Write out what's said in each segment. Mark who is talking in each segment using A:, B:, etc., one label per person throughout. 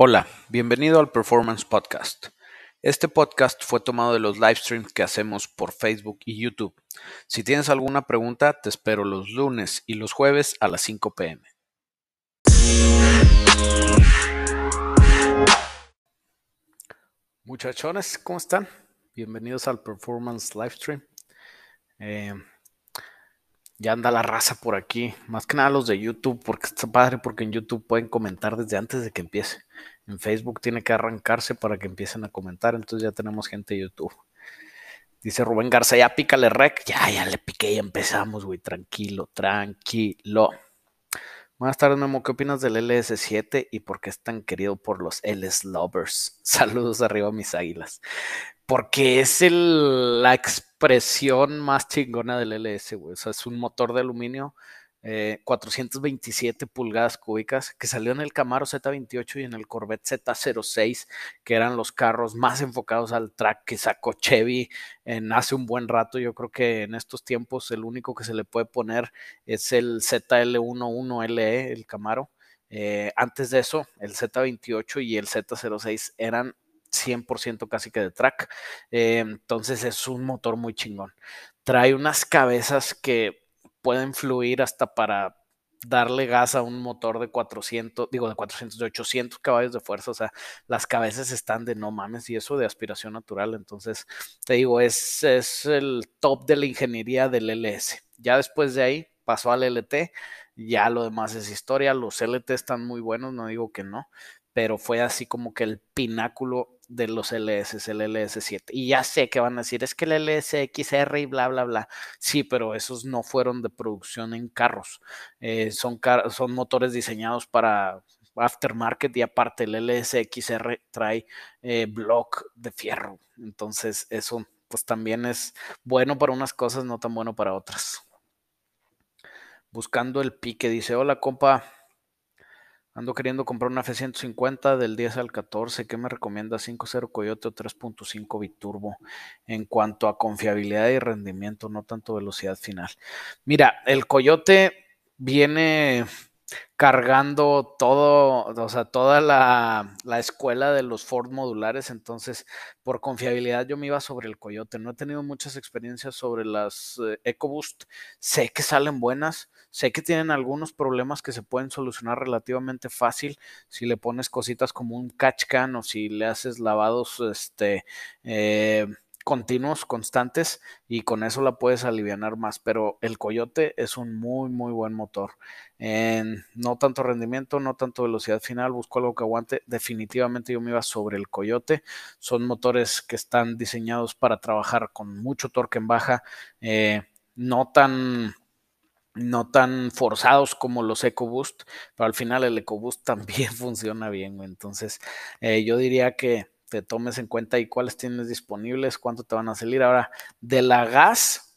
A: Hola, bienvenido al Performance Podcast. Este podcast fue tomado de los live streams que hacemos por Facebook y YouTube. Si tienes alguna pregunta, te espero los lunes y los jueves a las 5 pm. Muchachones, ¿cómo están? Bienvenidos al Performance Livestream. Eh, ya anda la raza por aquí, más que nada los de YouTube, porque está padre, porque en YouTube pueden comentar desde antes de que empiece. En Facebook tiene que arrancarse para que empiecen a comentar, entonces ya tenemos gente de YouTube. Dice Rubén Garza, ya pícale rec. Ya, ya le piqué y empezamos, güey. Tranquilo, tranquilo. Buenas tardes, Memo. ¿Qué opinas del LS7 y por qué es tan querido por los LS Lovers? Saludos arriba, mis águilas. Porque es el, la expresión más chingona del LS, güey. O sea, es un motor de aluminio 427 eh, pulgadas cúbicas, que salió en el Camaro Z28 y en el Corvette Z06, que eran los carros más enfocados al track que sacó Chevy en hace un buen rato. Yo creo que en estos tiempos el único que se le puede poner es el ZL11LE, el Camaro. Eh, antes de eso, el Z28 y el Z06 eran 100% casi que de track. Eh, entonces es un motor muy chingón. Trae unas cabezas que pueden fluir hasta para darle gas a un motor de 400, digo de 400, de 800 caballos de fuerza, o sea, las cabezas están de no mames y eso de aspiración natural, entonces te digo, es, es el top de la ingeniería del LS. Ya después de ahí pasó al LT, ya lo demás es historia, los LT están muy buenos, no digo que no, pero fue así como que el pináculo de los LS, el LS7. Y ya sé que van a decir, es que el LSXR y bla, bla, bla. Sí, pero esos no fueron de producción en carros. Eh, son, son motores diseñados para aftermarket y aparte el LSXR trae eh, block de fierro. Entonces eso pues también es bueno para unas cosas, no tan bueno para otras. Buscando el pique, dice, hola compa, Ando queriendo comprar una F-150 del 10 al 14. ¿Qué me recomienda? 5.0 Coyote o 3.5 Biturbo en cuanto a confiabilidad y rendimiento, no tanto velocidad final. Mira, el Coyote viene cargando todo, o sea, toda la, escuela de los Ford modulares, entonces por confiabilidad yo me iba sobre el Coyote. No he tenido muchas experiencias sobre las eh, EcoBoost, sé que salen buenas, sé que tienen algunos problemas que se pueden solucionar relativamente fácil si le pones cositas como un catch can o si le haces lavados, este, eh, continuos, constantes, y con eso la puedes aliviar más. Pero el Coyote es un muy, muy buen motor. no tanto rendimiento, no tanto velocidad final, busco algo que aguante. Definitivamente yo me iba sobre el Coyote. Son motores que están diseñados para trabajar con mucho torque en baja, eh, no tan no tan forzados como los EcoBoost, pero al final el EcoBoost también funciona bien. Entonces, eh, yo diría que te tomes en cuenta y cuáles tienes disponibles, cuánto te van a salir. Ahora, de la gas,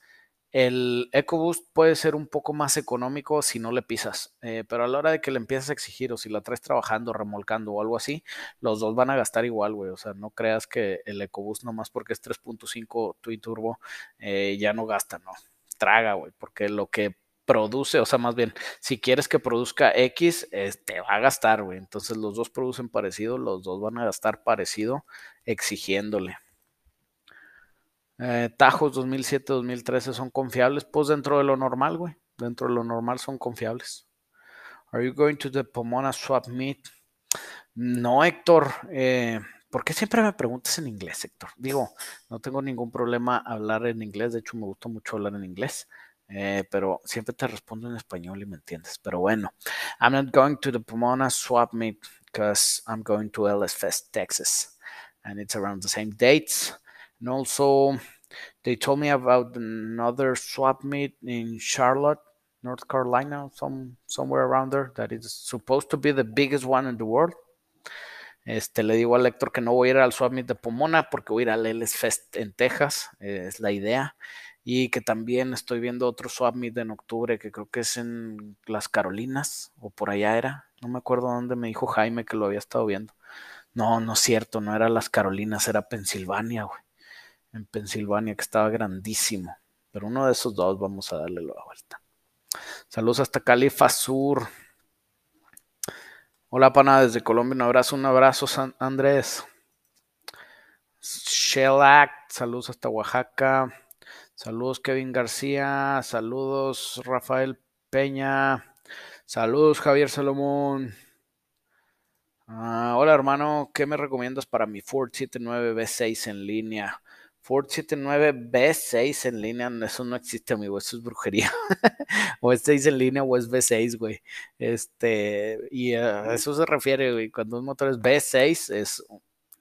A: el EcoBoost puede ser un poco más económico si no le pisas, eh, pero a la hora de que le empiezas a exigir o si la traes trabajando, remolcando o algo así, los dos van a gastar igual, güey. O sea, no creas que el EcoBoost nomás porque es 3.5 Twin Turbo eh, ya no gasta, no. Traga, güey, porque lo que produce, o sea, más bien, si quieres que produzca X, te va a gastar, güey. Entonces los dos producen parecido, los dos van a gastar parecido exigiéndole. Eh, Tajos 2007-2013 son confiables, pues dentro de lo normal, güey. Dentro de lo normal son confiables. Are you going to the Pomona Swap Meet? No, Héctor. Eh, ¿Por qué siempre me preguntas en inglés, Héctor? Digo, no tengo ningún problema hablar en inglés. De hecho, me gusta mucho hablar en inglés. Eh, pero siempre te respondo en español y me entiendes. Pero bueno, I'm not going to the Pomona swap meet because I'm going to LS Fest, Texas, and it's around the same dates. And also, they told me about another swap meet in Charlotte, North Carolina, some somewhere around there that is supposed to be the biggest one in the world. Este, le digo al lector que no voy a ir al Swap Meet de Pomona porque voy a ir al LS Fest en Texas, es la idea y que también estoy viendo otro Swap Meet en octubre que creo que es en las Carolinas o por allá era. No me acuerdo dónde me dijo Jaime que lo había estado viendo. No, no es cierto, no era las Carolinas, era Pensilvania, güey. En Pensilvania, que estaba grandísimo. Pero uno de esos dos vamos a darle la vuelta. Saludos hasta Califa Sur. Hola, pana, desde Colombia. Un abrazo, un abrazo, Andrés. Shellac, saludos hasta Oaxaca. Saludos, Kevin García. Saludos, Rafael Peña. Saludos, Javier Salomón. Ah, hola, hermano. ¿Qué me recomiendas para mi Ford 79 B6 en línea? Ford 79 B6 en línea, eso no existe, amigo, eso es brujería. o es 6 en línea o es B6, güey. Este, y a eso se refiere, güey. Cuando un motor es B6, es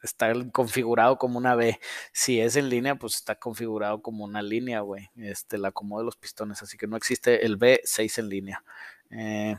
A: está configurado como una B. Si es en línea, pues está configurado como una línea, güey. Este, la acomodo de los pistones, así que no existe el B6 en línea. Eh,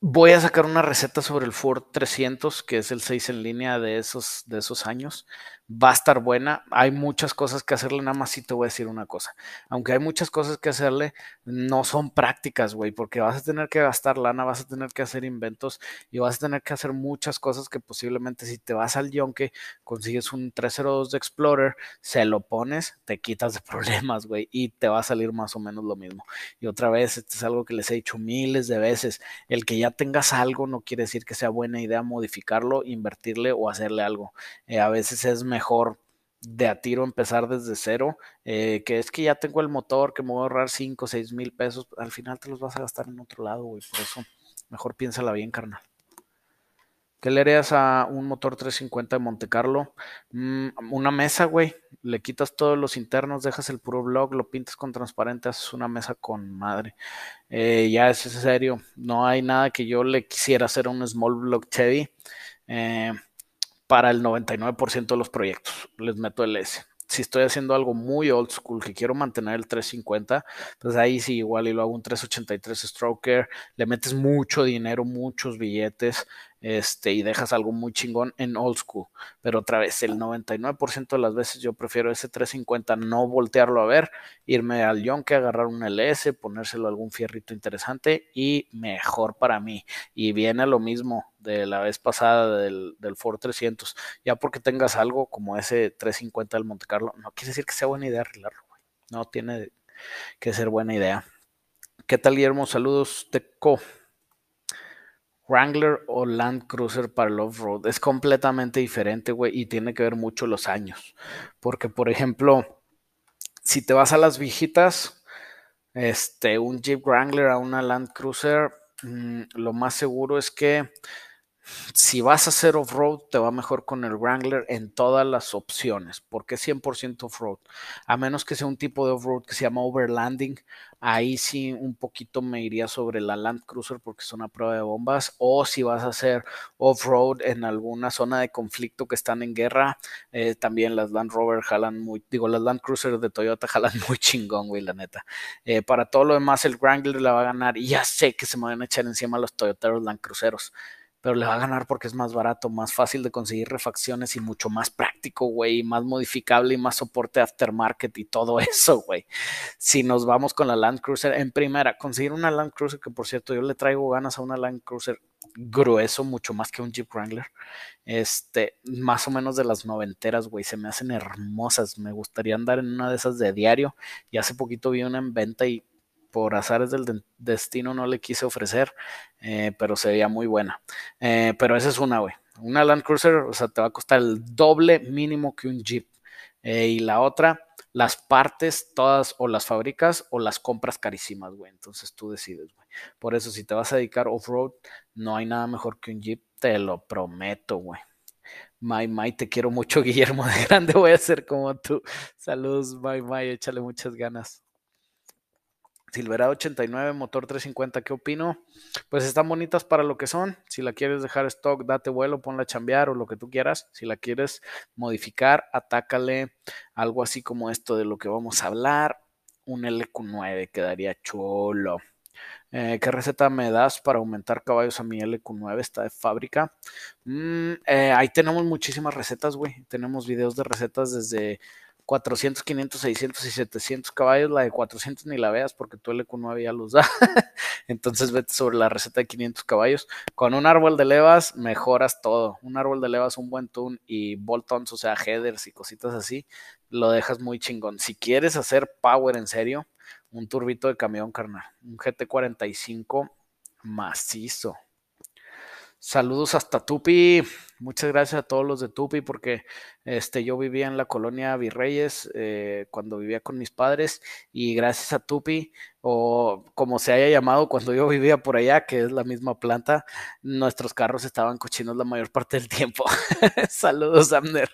A: voy a sacar una receta sobre el Ford 300, que es el 6 en línea de esos, de esos años va a estar buena. Hay muchas cosas que hacerle, nada más si te voy a decir una cosa. Aunque hay muchas cosas que hacerle, no son prácticas, güey, porque vas a tener que gastar lana, vas a tener que hacer inventos y vas a tener que hacer muchas cosas que posiblemente si te vas al yonke, consigues un 302 de Explorer, se lo pones, te quitas de problemas, güey, y te va a salir más o menos lo mismo. Y otra vez, esto es algo que les he dicho miles de veces, el que ya tengas algo no quiere decir que sea buena idea modificarlo, invertirle o hacerle algo. Eh, a veces es mejor mejor de a tiro empezar desde cero, eh, que es que ya tengo el motor, que me voy a ahorrar 5 o 6 mil pesos, al final te los vas a gastar en otro lado, güey, por eso mejor piénsala bien, carnal. ¿Qué le harías a un motor 350 de Monte Carlo? Mm, una mesa, güey. Le quitas todos los internos, dejas el puro block, lo pintas con transparente, haces una mesa con madre. Eh, ya es serio. No hay nada que yo le quisiera hacer a un small block Chevy. Eh, para el 99% de los proyectos. Les meto el S. Si estoy haciendo algo muy old school, que quiero mantener el 350, pues ahí sí, igual y lo hago un 383 stroker, le metes mucho dinero, muchos billetes, este, y dejas algo muy chingón en old school. Pero otra vez, el 99% de las veces yo prefiero ese 350 no voltearlo a ver, irme al Yonke, agarrar un LS, ponérselo algún fierrito interesante y mejor para mí. Y viene lo mismo de la vez pasada del, del Ford 300. Ya porque tengas algo como ese 350 del Monte Carlo, no quiere decir que sea buena idea arreglarlo, No tiene que ser buena idea. ¿Qué tal, Guillermo? Saludos, Teco. Wrangler o Land Cruiser para el off-road es completamente diferente, güey, y tiene que ver mucho los años. Porque, por ejemplo, si te vas a las viejitas, este, un Jeep Wrangler a una Land Cruiser, mm, lo más seguro es que si vas a hacer off-road, te va mejor con el Wrangler en todas las opciones. porque 100% off-road? A menos que sea un tipo de off-road que se llama overlanding. Ahí sí un poquito me iría sobre la Land Cruiser porque es una prueba de bombas. O si vas a hacer off-road en alguna zona de conflicto que están en guerra, eh, también las Land Rover jalan muy, digo, las Land Cruiser de Toyota jalan muy chingón, güey, la neta. Eh, para todo lo demás, el Wrangler la va a ganar. Y ya sé que se me van a echar encima los Toyoteros Land Cruiseros pero le va a ganar porque es más barato, más fácil de conseguir refacciones y mucho más práctico, güey, más modificable y más soporte aftermarket y todo eso, güey. Si nos vamos con la Land Cruiser, en primera, conseguir una Land Cruiser, que por cierto yo le traigo ganas a una Land Cruiser grueso, mucho más que un Jeep Wrangler, este, más o menos de las noventeras, güey, se me hacen hermosas, me gustaría andar en una de esas de diario, y hace poquito vi una en venta y por azares del destino no le quise ofrecer, eh, pero se veía muy buena. Eh, pero esa es una, güey. Una Land Cruiser, o sea, te va a costar el doble mínimo que un Jeep. Eh, y la otra, las partes todas o las fabricas o las compras carísimas, güey. Entonces tú decides, güey. Por eso, si te vas a dedicar off-road, no hay nada mejor que un Jeep, te lo prometo, güey. May, May, te quiero mucho, Guillermo de Grande, voy a ser como tú. Saludos, May, May, échale muchas ganas. Silverado 89, motor 350, ¿qué opino? Pues están bonitas para lo que son. Si la quieres dejar stock, date vuelo, ponla a chambear o lo que tú quieras. Si la quieres modificar, atácale algo así como esto de lo que vamos a hablar. Un LQ9 quedaría chulo. Eh, ¿Qué receta me das para aumentar caballos a mi LQ9? Está de fábrica. Mm, eh, ahí tenemos muchísimas recetas, güey. Tenemos videos de recetas desde 400, 500, 600 y 700 caballos, la de 400 ni la veas porque tu LQ9 ya los da. Entonces vete sobre la receta de 500 caballos. Con un árbol de levas mejoras todo. Un árbol de levas, un buen tune y bolt-ons, o sea, headers y cositas así, lo dejas muy chingón. Si quieres hacer power en serio, un turbito de camión carnal, un GT45 macizo. Saludos hasta Tupi. Muchas gracias a todos los de Tupi porque este, yo vivía en la colonia Virreyes eh, cuando vivía con mis padres y gracias a Tupi o como se haya llamado cuando yo vivía por allá, que es la misma planta, nuestros carros estaban cochinos la mayor parte del tiempo. Saludos, Amner.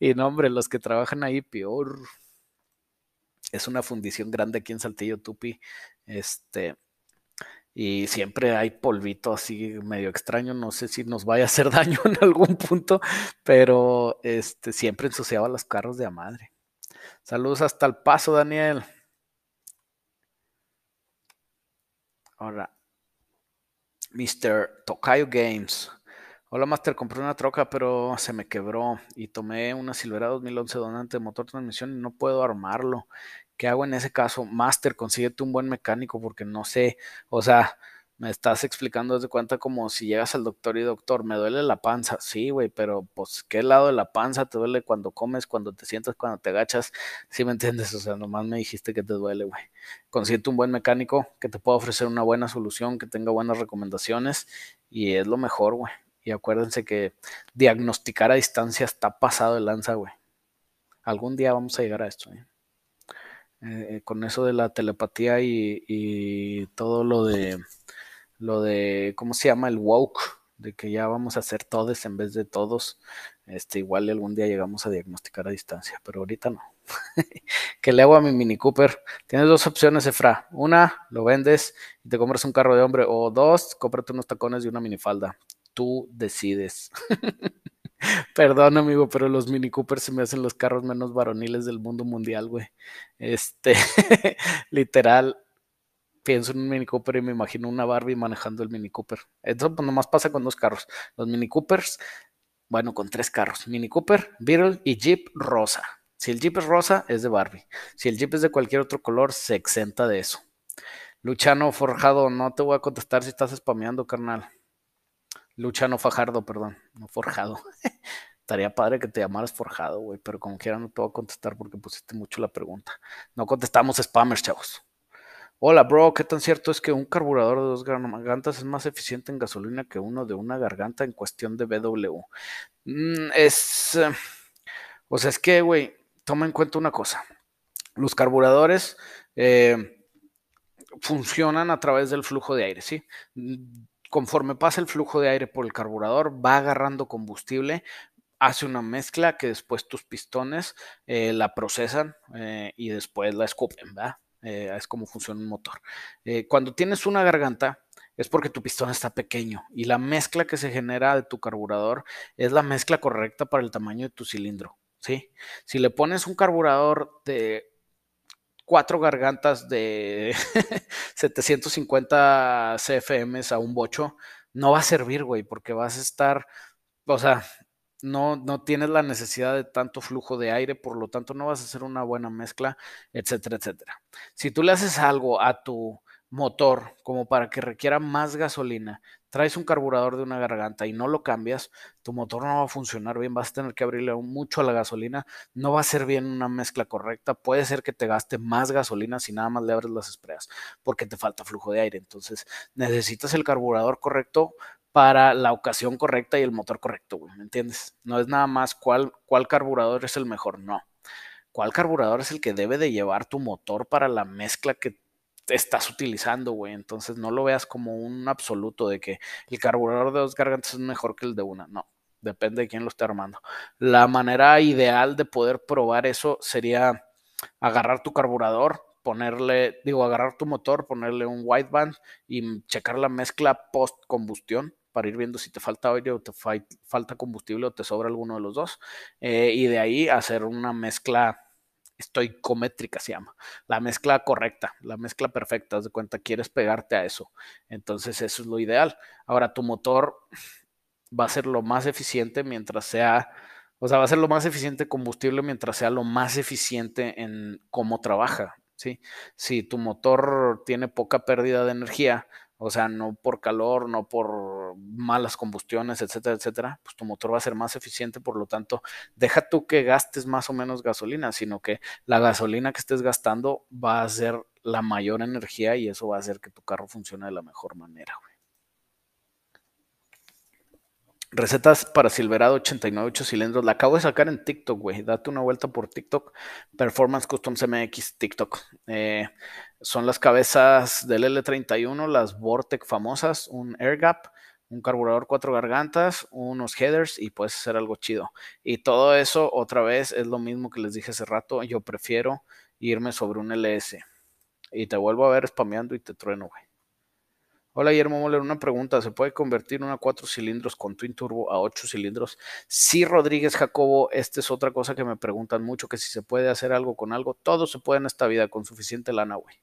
A: Y no, hombre, los que trabajan ahí, peor. Es una fundición grande aquí en Saltillo, Tupi. Este, y siempre hay polvito así medio extraño, no sé si nos vaya a hacer daño en algún punto, pero este siempre ensuciaba los carros de a madre. Saludos hasta el paso, Daniel. Ahora, Mr. Tokayo Games. Hola Master, compré una troca pero se me quebró y tomé una Silverado 2011 donante de motor transmisión y no puedo armarlo. ¿Qué hago en ese caso? Master, consíguete un buen mecánico porque no sé, o sea, me estás explicando desde cuenta como si llegas al doctor y doctor, me duele la panza. Sí, güey, pero pues, ¿qué lado de la panza te duele cuando comes, cuando te sientas, cuando te agachas? ¿Sí me entiendes? O sea, nomás me dijiste que te duele, güey. Consíguete un buen mecánico que te pueda ofrecer una buena solución, que tenga buenas recomendaciones y es lo mejor, güey. Y acuérdense que diagnosticar a distancia está pasado de lanza, güey. Algún día vamos a llegar a esto, ¿eh? Eh, con eso de la telepatía y, todo lo de lo de cómo se llama el woke de que ya vamos a hacer todos en vez de todos. Este igual algún día llegamos a diagnosticar a distancia pero ahorita no. Que le hago a mi Mini Cooper tienes dos opciones Efra. Una lo vendes y te compras un carro de hombre. O dos cómprate unos tacones y una minifalda. Tú decides Perdón, amigo, pero los Mini Cooper se me hacen los carros menos varoniles del mundo mundial, güey. Este, literal, pienso en un Mini Cooper y me imagino una Barbie manejando el Mini Cooper. Eso pues, nomás pasa con dos carros. Los Mini Coopers, bueno, con tres carros. Mini Cooper, Beetle y Jeep rosa. Si el Jeep es rosa, es de Barbie. Si el Jeep es de cualquier otro color, se exenta de eso. Luchano Forjado, no te voy a contestar si estás spameando, carnal. Luchano Fajardo, perdón, no Forjado. Estaría padre que te llamaras Forjado, güey, pero como quiera no te voy a contestar porque pusiste mucho la pregunta. No contestamos spammers, chavos. Hola, bro, ¿qué tan cierto es que un carburador de dos gargantas es más eficiente en gasolina que uno de una garganta en cuestión de BW? Mm, es. Eh, o sea, es que, güey, toma en cuenta una cosa. Los carburadores eh, funcionan a través del flujo de aire, ¿sí? Conforme pasa el flujo de aire por el carburador, va agarrando combustible, hace una mezcla que después tus pistones eh, la procesan eh, y después la escupen, ¿verdad? Eh, es como funciona un motor. cuando tienes una garganta, es porque tu pistón está pequeño y la mezcla que se genera de tu carburador es la mezcla correcta para el tamaño de tu cilindro. ¿sí? Si le pones un carburador de cuatro gargantas de 750 CFMs a un bocho, no va a servir, güey, porque vas a estar, o sea, no, no tienes la necesidad de tanto flujo de aire, por lo tanto no vas a hacer una buena mezcla, etcétera, etcétera. Si tú le haces algo a tu motor como para que requiera más gasolina, traes un carburador de una garganta y no lo cambias, tu motor no va a funcionar bien, vas a tener que abrirle mucho a la gasolina, no va a ser bien una mezcla correcta, puede ser que te gaste más gasolina si nada más le abres las espreas, porque te falta flujo de aire. Entonces necesitas el carburador correcto para la ocasión correcta y el motor correcto, ¿me entiendes? No es nada más cuál, cuál carburador es el mejor, no. ¿Cuál carburador es el que debe de llevar tu motor para la mezcla que estás utilizando, güey. Entonces no lo veas como un absoluto de que el carburador de dos gargantas es mejor que el de una. No, depende de quién lo esté armando. La manera ideal de poder probar eso sería agarrar tu carburador, ponerle, digo, agarrar tu motor, ponerle un wideband y checar la mezcla post combustión para ir viendo si te falta aire o te falta combustible o te sobra alguno de los dos. Eh, y de ahí hacer una mezcla estoicométrica se llama, la mezcla correcta, la mezcla perfecta, haz de cuenta, quieres pegarte a eso. Entonces eso es lo ideal. Ahora tu motor va a ser lo más eficiente mientras sea, o sea, va a ser lo más eficiente combustible mientras sea lo más eficiente en cómo trabaja, ¿sí? Si tu motor tiene poca pérdida de energía, o sea, no por calor, no por malas combustiones, etcétera, etcétera, pues tu motor va a ser más eficiente, por lo tanto, deja tú que gastes más o menos gasolina, sino que la gasolina que estés gastando va a ser la mayor energía y eso va a hacer que tu carro funcione de la mejor manera, güey. Recetas para Silverado 89 8 cilindros. La acabo de sacar en TikTok, güey. Date una vuelta por TikTok. Performance Customs MX TikTok. Eh, son las cabezas del L31, las Vortec famosas, un Air Gap, un carburador cuatro gargantas, unos headers y puedes hacer algo chido. Y todo eso, otra vez, es lo mismo que les dije hace rato. Yo prefiero irme sobre un LS. Y te vuelvo a ver spameando y te trueno, güey. Hola Guillermo Moller, una pregunta. ¿Se puede convertir una 4 cilindros con Twin Turbo a 8 cilindros? Sí, Rodríguez Jacobo, esta es otra cosa que me preguntan mucho, que si se puede hacer algo con algo. Todo se puede en esta vida con suficiente lana, güey.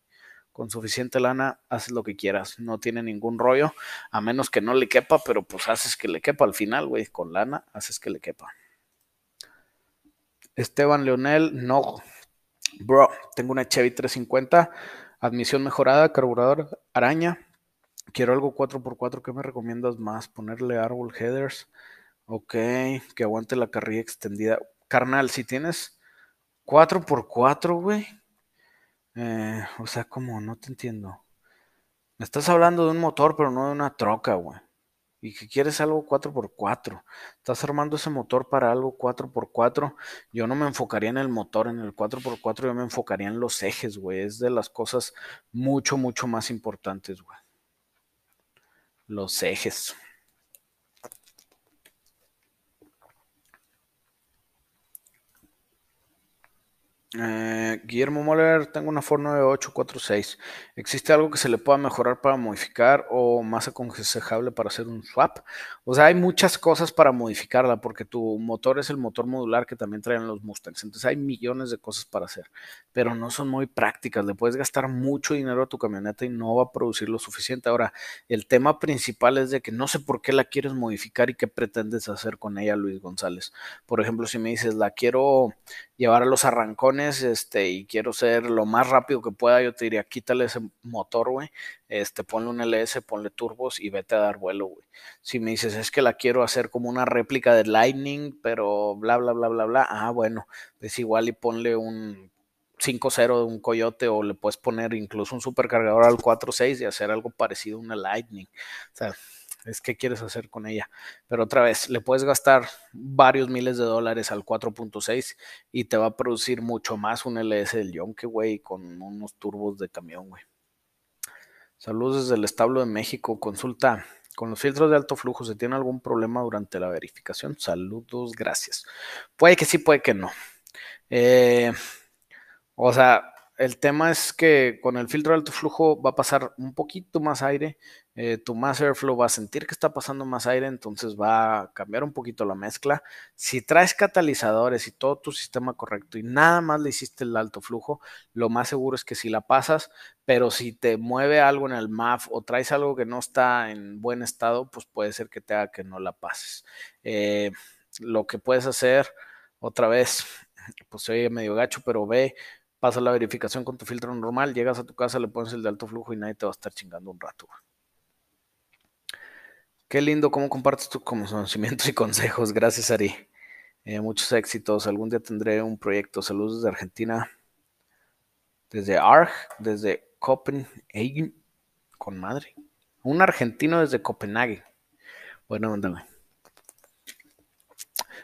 A: Con suficiente lana haces lo que quieras, no tiene ningún rollo, a menos que no le quepa, pero pues haces que le quepa al final, güey. Con lana haces que le quepa. Esteban Leonel, no. Bro, tengo una Chevy 350, admisión mejorada, carburador araña, Quiero algo 4x4. ¿Qué me recomiendas más? Ponerle árbol headers. Ok, que aguante la carrilla extendida. Carnal, si tienes 4x4, güey. Eh, o sea, como no te entiendo. Me estás hablando de un motor, pero no de una troca, güey. Y que quieres algo 4x4. Estás armando ese motor para algo 4x4. Yo no me enfocaría en el motor, en el 4x4, yo me enfocaría en los ejes, güey. Es de las cosas mucho, mucho más importantes, güey los ejes. Eh, Guillermo Moller, tengo una Ford 9846. ¿Existe algo que se le pueda mejorar para modificar o más aconsejable para hacer un swap? O sea, hay muchas cosas para modificarla porque tu motor es el motor modular que también traen los Mustangs. Entonces hay millones de cosas para hacer, pero no son muy prácticas. Le puedes gastar mucho dinero a tu camioneta y no va a producir lo suficiente. Ahora, el tema principal es de que no sé por qué la quieres modificar y qué pretendes hacer con ella, Luis González. Por ejemplo, si me dices, la quiero llevar a los arrancones este, y quiero ser lo más rápido que pueda, yo te diría, quítale ese motor, güey, este, ponle un LS, ponle turbos y vete a dar vuelo, güey. Si me dices, es que la quiero hacer como una réplica de Lightning, pero bla, bla, bla, bla, bla, ah, bueno, pues igual y ponle un 5.0 de un Coyote o le puedes poner incluso un supercargador al 4.6 y hacer algo parecido a una Lightning. O sea, es qué quieres hacer con ella. Pero otra vez, le puedes gastar varios miles de dólares al 4.6 y te va a producir mucho más un LS del Yonke, güey, con unos turbos de camión, güey. Saludos desde el establo de México. Consulta. Con los filtros de alto flujo, ¿se tiene algún problema durante la verificación? Saludos, gracias. Puede que sí, puede que no. Eh, o sea, el tema es que con el filtro de alto flujo va a pasar un poquito más aire, eh, tu mass airflow va a sentir que está pasando más aire, entonces va a cambiar un poquito la mezcla. Si traes catalizadores y todo tu sistema correcto y nada más le hiciste el alto flujo, lo más seguro es que si la pasas, pero si te mueve algo en el MAF o traes algo que no está en buen estado, pues puede ser que te haga que no la pases. Eh, lo que puedes hacer otra vez, pues se medio gacho, pero ve Pasa la verificación con tu filtro normal, llegas a tu casa, le pones el de alto flujo y nadie te va a estar chingando un rato. Qué lindo cómo compartes tus conocimientos y consejos. Gracias, Ari. Eh, muchos éxitos. Algún día tendré un proyecto. Saludos desde Argentina. Desde ARG, desde Copenhagen. Con madre. Un argentino desde Copenhague. Bueno, mándame.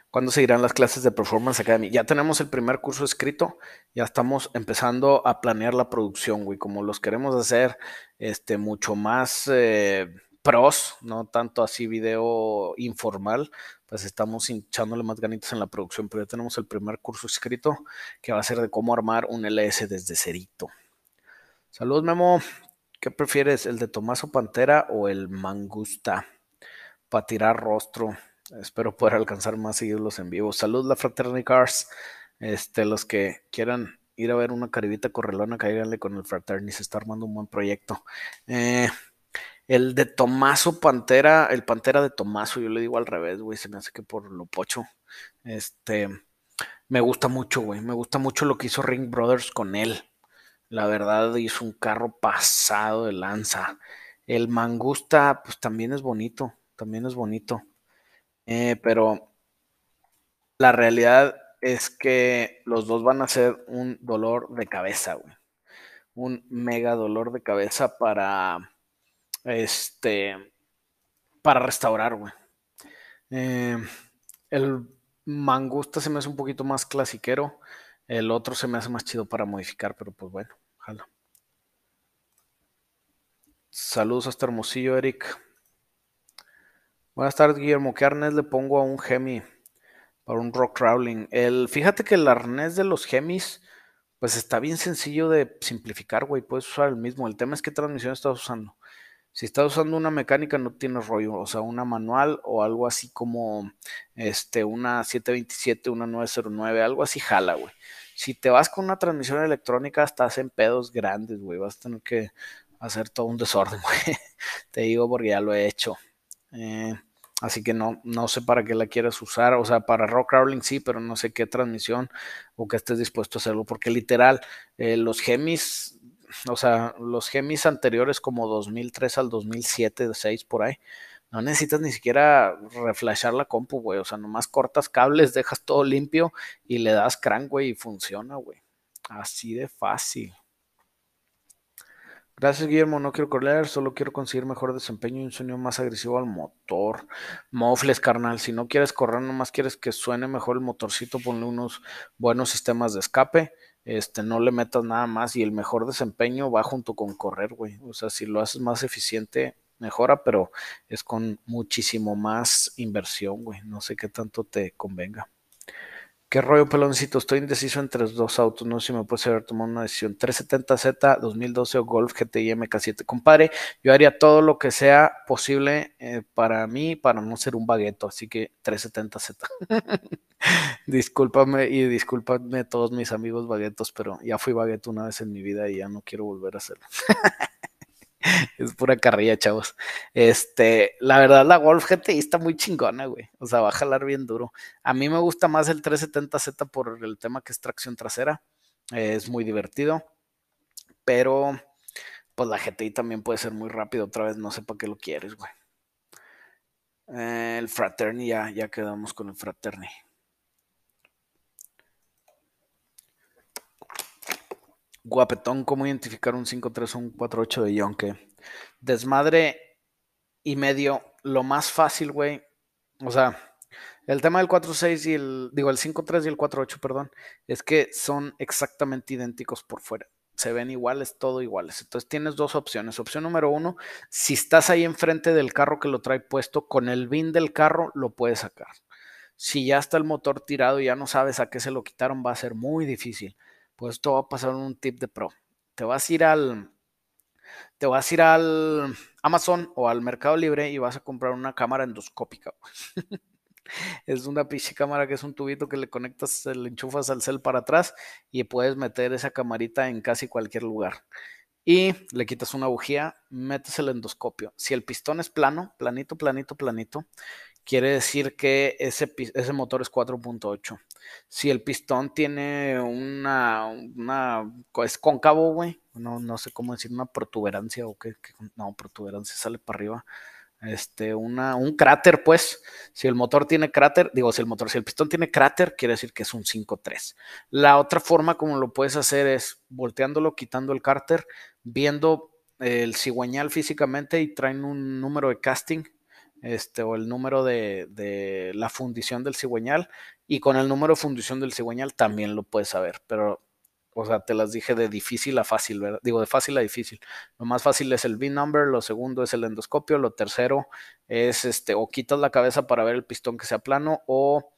A: ¿Cuándo seguirán las clases de Performance Academy? Ya tenemos el primer curso escrito, ya estamos empezando a planear la producción, güey, como los queremos hacer este, mucho más eh, pros, no tanto así video informal, pues estamos echándole más ganitas en la producción, pero ya tenemos el primer curso escrito que va a ser de cómo armar un LS desde cerito. Saludos, Memo. ¿Qué prefieres, el de Tomaso Pantera o el Mangusta? Para tirar rostro. Espero poder alcanzar más seguirlos en vivo. Salud, la Fraternity Cars. Este, los que quieran ir a ver una caribita correlona, cáiganle con el Fraternity. Se está armando un buen proyecto. Eh, el de Tomaso Pantera, el Pantera de Tomaso, yo le digo al revés, güey. Se me hace que por lo pocho. Este, me gusta mucho, güey. Me gusta mucho lo que hizo Ring Brothers con él. La verdad, hizo un carro pasado de lanza. El Mangusta, pues también es bonito. También es bonito. Eh, pero la realidad es que los dos van a ser un dolor de cabeza, güey. Un mega dolor de cabeza para este para restaurar, güey. Eh, el Mangusta se me hace un poquito más clasiquero. El otro se me hace más chido para modificar, pero pues bueno, ojalá. Saludos hasta Hermosillo, Eric. Buenas tardes, Guillermo. ¿Qué arnés le pongo a un Gemi para un rock crawling? El, fíjate que el arnés de los Gemis, pues está bien sencillo de simplificar, güey. Puedes usar el mismo. El tema es qué transmisión estás usando. Si estás usando una mecánica, no tienes rollo. O sea, una manual o algo así como este, una 727, una 909, algo así jala, güey. Si te vas con una transmisión electrónica, estás en pedos grandes, güey. Vas a tener que hacer todo un desorden, güey. Te digo porque ya lo he hecho. Eh, así que no, no sé para qué la quieres usar. O sea, para rock crawling sí, pero no sé qué transmisión o que estés dispuesto a hacerlo. Porque literal, eh, los gemis, o sea, los gemis anteriores como 2003 al 2007, 6 por ahí. No necesitas ni siquiera reflashar la compu, güey. O sea, nomás cortas cables, dejas todo limpio y le das crank, güey, y funciona, güey. Así de fácil. Gracias, Guillermo. No quiero correr, solo quiero conseguir mejor desempeño y un sonido más agresivo al motor. Mofles, carnal. Si no quieres correr, nomás quieres que suene mejor el motorcito, ponle unos buenos sistemas de escape. Este, no le metas nada más y el mejor desempeño va junto con correr, güey. O sea, si lo haces más eficiente, mejora, pero es con muchísimo más inversión, güey. No sé qué tanto te convenga. ¿Qué rollo, peloncito? Estoy indeciso entre dos autos. No sé si me puede haber tomado una decisión. 370Z 2012 o Golf GTI MK7. Compadre, yo haría todo lo que sea posible eh, para mí, para no ser un bagueto. Así que 370Z. Discúlpame y discúlpame todos mis amigos baguetos, pero ya fui bagueto una vez en mi vida y ya no quiero volver a hacerlo. es pura carrilla, chavos. Este, la verdad, la Golf GTI está muy chingona, güey. O sea, va a jalar bien duro. A mí me gusta más el 370Z por el tema que es tracción trasera. es muy divertido. Pero, pues la GTI también puede ser muy rápido otra vez. No sé para qué lo quieres, güey. el Fraterni, ya, ya quedamos con el Fraterni. Guapetón, ¿cómo identificar un 5.3 o un 4.8 de Yonke? Desmadre y medio, lo más fácil, güey. O sea, el tema del 4.6 y el, digo, el 5.3 y el 4.8, perdón, es que son exactamente idénticos por fuera. Se ven iguales, todo iguales. Entonces tienes dos opciones. Opción número uno, si estás ahí enfrente del carro que lo trae puesto, con el bin del carro lo puedes sacar. Si ya está el motor tirado y ya no sabes a qué se lo quitaron, va a ser muy difícil pues esto va a pasar un tip de pro. Te vas a ir al, te vas a ir al Amazon o al Mercado Libre y vas a comprar una cámara endoscópica. es una pinche cámara que es un tubito que le conectas, le enchufas al cel para atrás y puedes meter esa camarita en casi cualquier lugar. Y le quitas una bujía, metes el endoscopio. Si el pistón es plano, planito, planito, planito, quiere decir que ese, ese motor es 4.8. Si el pistón tiene una, una es cóncavo, güey, no, no sé cómo decir, una protuberancia o qué, no, protuberancia sale para arriba. Este, una, un cráter, pues, si el motor tiene cráter, digo, si el motor, si el pistón tiene cráter, quiere decir que es un 5.3. La otra forma como lo puedes hacer es volteándolo, quitando el cárter, viendo el cigüeñal físicamente y traen un número de casting este, o el número de, la fundición del cigüeñal, y con el número de fundición del cigüeñal también lo puedes saber, pero, o sea, te las dije de difícil a fácil, ¿verdad? Digo, de fácil a difícil. Lo más fácil es el V-number, lo segundo es el endoscopio, lo tercero es, este, o quitas la cabeza para ver el pistón que sea plano, o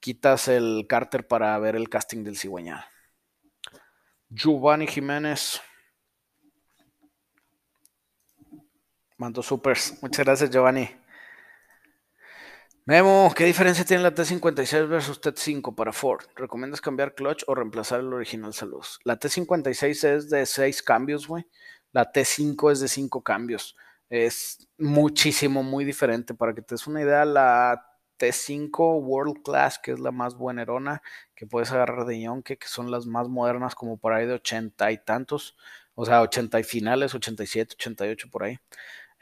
A: quitas el cárter para ver el casting del cigüeñal. Giovanni Jiménez. Mando supers. Muchas gracias, Giovanni. Memo, ¿qué diferencia tiene la T56 versus T5 para Ford? ¿Recomiendas cambiar clutch o reemplazar el original Salud? La T56 es de 6 cambios, güey. La T5 es de 5 cambios. Es muchísimo, muy diferente. Para que te des una idea, la T5 World Class, que es la más buena erona, que puedes agarrar de Yonke, que son las más modernas, como por ahí de 80 y tantos. O sea, 80 y finales, 87, 88 por ahí.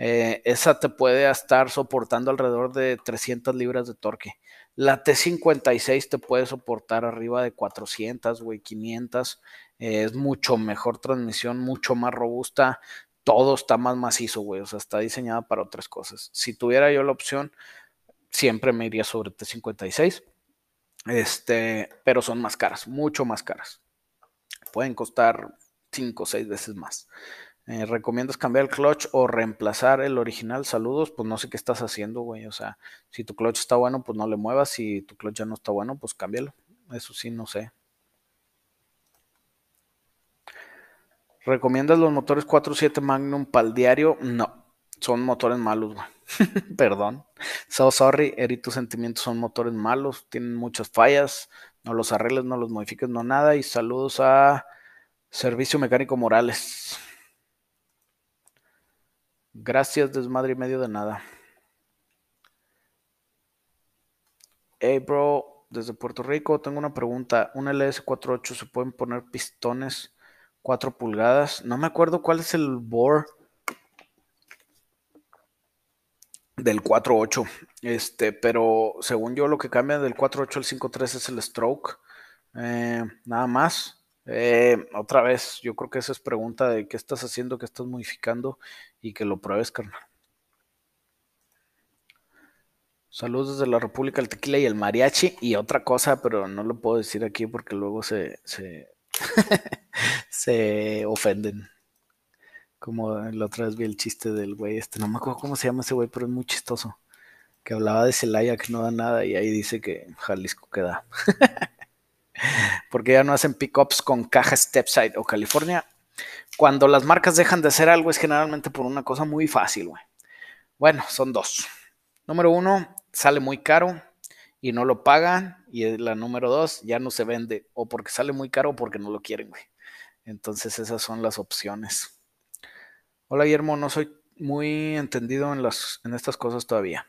A: Eh, esa te puede estar soportando alrededor de 300 libras de torque. La T56 te puede soportar arriba de 400, güey, 500. es mucho mejor transmisión, mucho más robusta. Todo está más macizo, güey. O sea, está diseñada para otras cosas. Si tuviera yo la opción, siempre me iría sobre T56. Este, pero son más caras, mucho más caras. Pueden costar 5 o 6 veces más. Eh, ¿Recomiendas cambiar el clutch o reemplazar el original? Saludos, pues no sé qué estás haciendo, güey. O sea, si tu clutch está bueno, pues no le muevas. Si tu clutch ya no está bueno, pues cámbialo. Eso sí, no sé. ¿Recomiendas los motores 4.7 Magnum para el diario? No, son motores malos, güey. Perdón. So sorry, Eri, tus sentimientos son motores malos, tienen muchas fallas. No los arregles, no los modifiques, no nada. Y saludos a Servicio Mecánico Morales. Gracias, desmadre y medio de nada. Hey, bro, desde Puerto Rico tengo una pregunta. ¿Un LS48 se pueden poner pistones 4 pulgadas? No me acuerdo cuál es el bore del 4.8. Este, pero según yo, lo que cambia del 4.8 al 5.3 es el stroke. Eh, nada más. Eh, otra vez, yo creo que esa es pregunta de qué estás haciendo, qué estás modificando y que lo pruebes, carnal. Saludos desde la República del Tequila y el Mariachi. Y otra cosa, pero no lo puedo decir aquí porque luego se, se, se ofenden. Como la otra vez vi el chiste del güey este, no me acuerdo cómo se llama ese güey, pero es muy chistoso. Que hablaba de Celaya que no da nada y ahí dice que Jalisco queda. Porque ya no hacen pickups con caja Stepside o California. Cuando las marcas dejan de hacer algo es generalmente por una cosa muy fácil, güey. Bueno, son dos. Número uno, sale muy caro y no lo pagan. Y la número dos, ya no se vende. O porque sale muy caro o porque no lo quieren, güey. Entonces esas son las opciones. Hola Guillermo, no soy muy entendido en, las, en estas cosas todavía.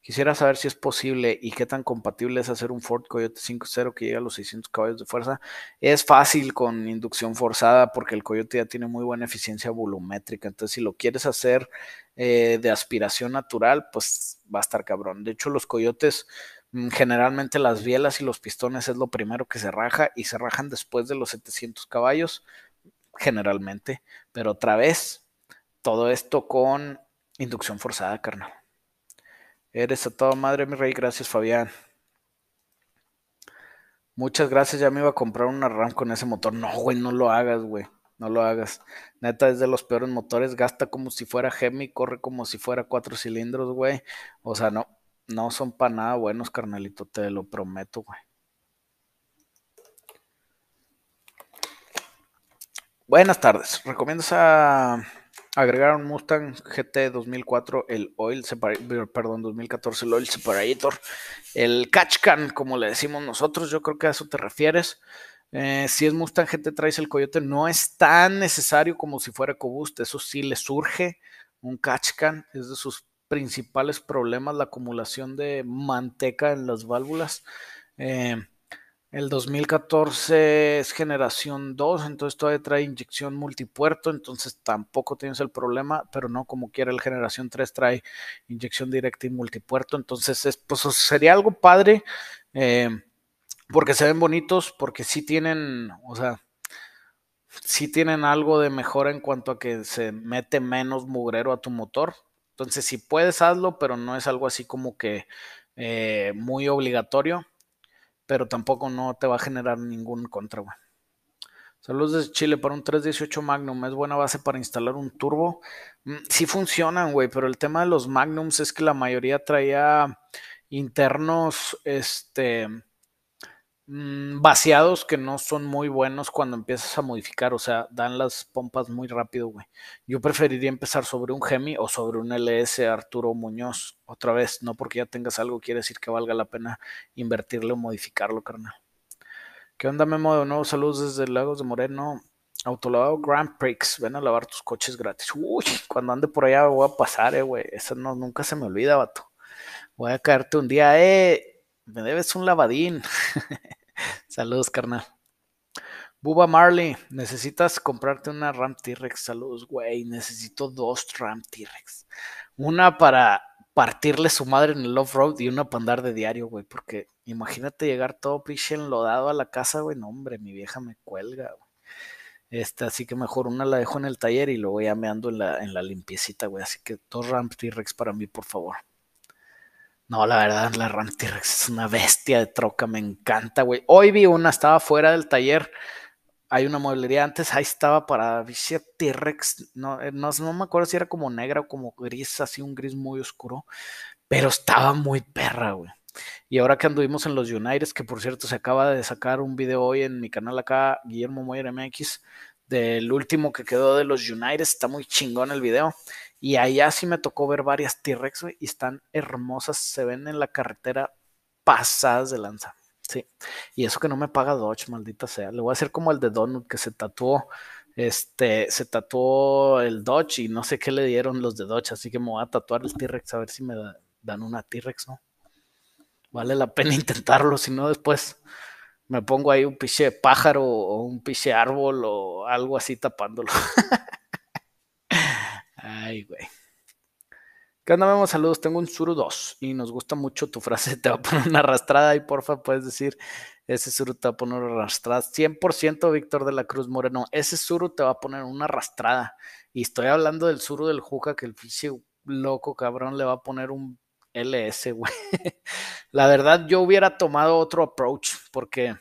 A: Quisiera saber si es posible y qué tan compatible es hacer un Ford Coyote 5.0 que llegue a los 600 caballos de fuerza. Es fácil con inducción forzada porque el Coyote ya tiene muy buena eficiencia volumétrica. Entonces, si lo quieres hacer eh, de aspiración natural, pues va a estar cabrón. De hecho, los Coyotes, mm, generalmente las bielas y los pistones es lo primero que se raja y se rajan después de los 700 caballos, generalmente. Pero otra vez, todo esto con inducción forzada, carnal. Eres a toda madre, mi rey. Gracias, Fabián. Muchas gracias. Ya me iba a comprar una RAM con ese motor. No, güey, no lo hagas, güey. No lo hagas. Neta, es de los peores motores. Gasta como si fuera Hemi, corre como si fuera cuatro cilindros, güey. O sea, no, no son para nada buenos, carnalito. Te lo prometo, güey. Buenas tardes. ¿Recomiendas a Agregaron Mustang GT 2004, el Oil Separator, perdón, 2014, el Oil Separator, el Catchcan, como le decimos nosotros, yo creo que a eso te refieres. Eh, si es Mustang GT traes el Coyote, no es tan necesario como si fuera EcoBoost, eso sí le surge un Catchcan, es de sus principales problemas la acumulación de manteca en las válvulas. Eh, el 2014 es generación 2, entonces todavía trae inyección multipuerto, entonces tampoco tienes el problema, pero no como quiera el generación 3 trae inyección directa y multipuerto, entonces es, pues sería algo padre, eh, porque se ven bonitos, porque sí tienen, o sea, sí tienen algo de mejora en cuanto a que se mete menos mugrero a tu motor, entonces si puedes hazlo, pero no es algo así como que eh, muy obligatorio pero tampoco no te va a generar ningún contra, güey. Saludos desde Chile para un 318 Magnum. ¿Es buena base para instalar un turbo? Mm, sí funcionan, güey, pero el tema de los Magnums es que la mayoría traía internos, este, Mm, vaciados que no son muy buenos cuando empiezas a modificar, o sea, dan las pompas muy rápido, güey. Yo preferiría empezar sobre un Gemi o sobre un LS Arturo Muñoz, otra vez, no porque ya tengas algo quiere decir que valga la pena invertirle o modificarlo, carnal. ¿Qué onda, Memo? De nuevo, saludos desde Lagos de Moreno. Autolavado Grand Prix, ven a lavar tus coches gratis. Uy, cuando ande por allá voy a pasar, eh, güey. Eso no, nunca se me olvida, vato. Voy a caerte un día, eh. Me debes un lavadín. Saludos, carnal. Buba Marley, necesitas comprarte una Ram T-Rex. Saludos, güey. Necesito dos Ram T-Rex. Una para partirle su madre en el off-road y una para andar de diario, güey. Porque imagínate llegar todo pinche enlodado a la casa, güey. No, hombre, mi vieja me cuelga. Este, así que mejor una la dejo en el taller y luego ya me ando en la, en la limpiecita, güey. Así que dos Ram T-Rex para mí, por favor. No, la verdad, la Ram T-Rex es una bestia de troca, me encanta, güey. Hoy vi una, estaba fuera del taller. Hay una mueblería antes, ahí estaba para T-Rex. No, eh, no, no me acuerdo si era como negra o como gris, así un gris muy oscuro. Pero estaba muy perra, güey. Y ahora que anduvimos en los United, que por cierto se acaba de sacar un video hoy en mi canal acá, Guillermo Moyer MX, del último que quedó de los United, está muy chingón el video. Y allá sí me tocó ver varias T-Rex, y están hermosas, se ven en la carretera pasadas de lanza. Sí, y eso que no me paga Dodge, maldita sea. Le voy a hacer como el de Donut que se tatuó, este, se tatuó el Dodge y no sé qué le dieron los de Dodge, así que me voy a tatuar el T-Rex a ver si me dan una T-Rex, ¿no? Vale la pena intentarlo, si no después me pongo ahí un piche pájaro o un piche árbol o algo así tapándolo. Ay, güey. ¿Qué onda, Memo? Saludos, tengo un Suru 2 y nos gusta mucho tu frase, te va a poner una arrastrada y porfa puedes decir, ese Suru te va a poner una arrastrada. 100% Víctor de la Cruz Moreno, ese Suru te va a poner una arrastrada. Y estoy hablando del Suru del Juca, que el fiche loco cabrón le va a poner un LS, güey. La verdad, yo hubiera tomado otro approach porque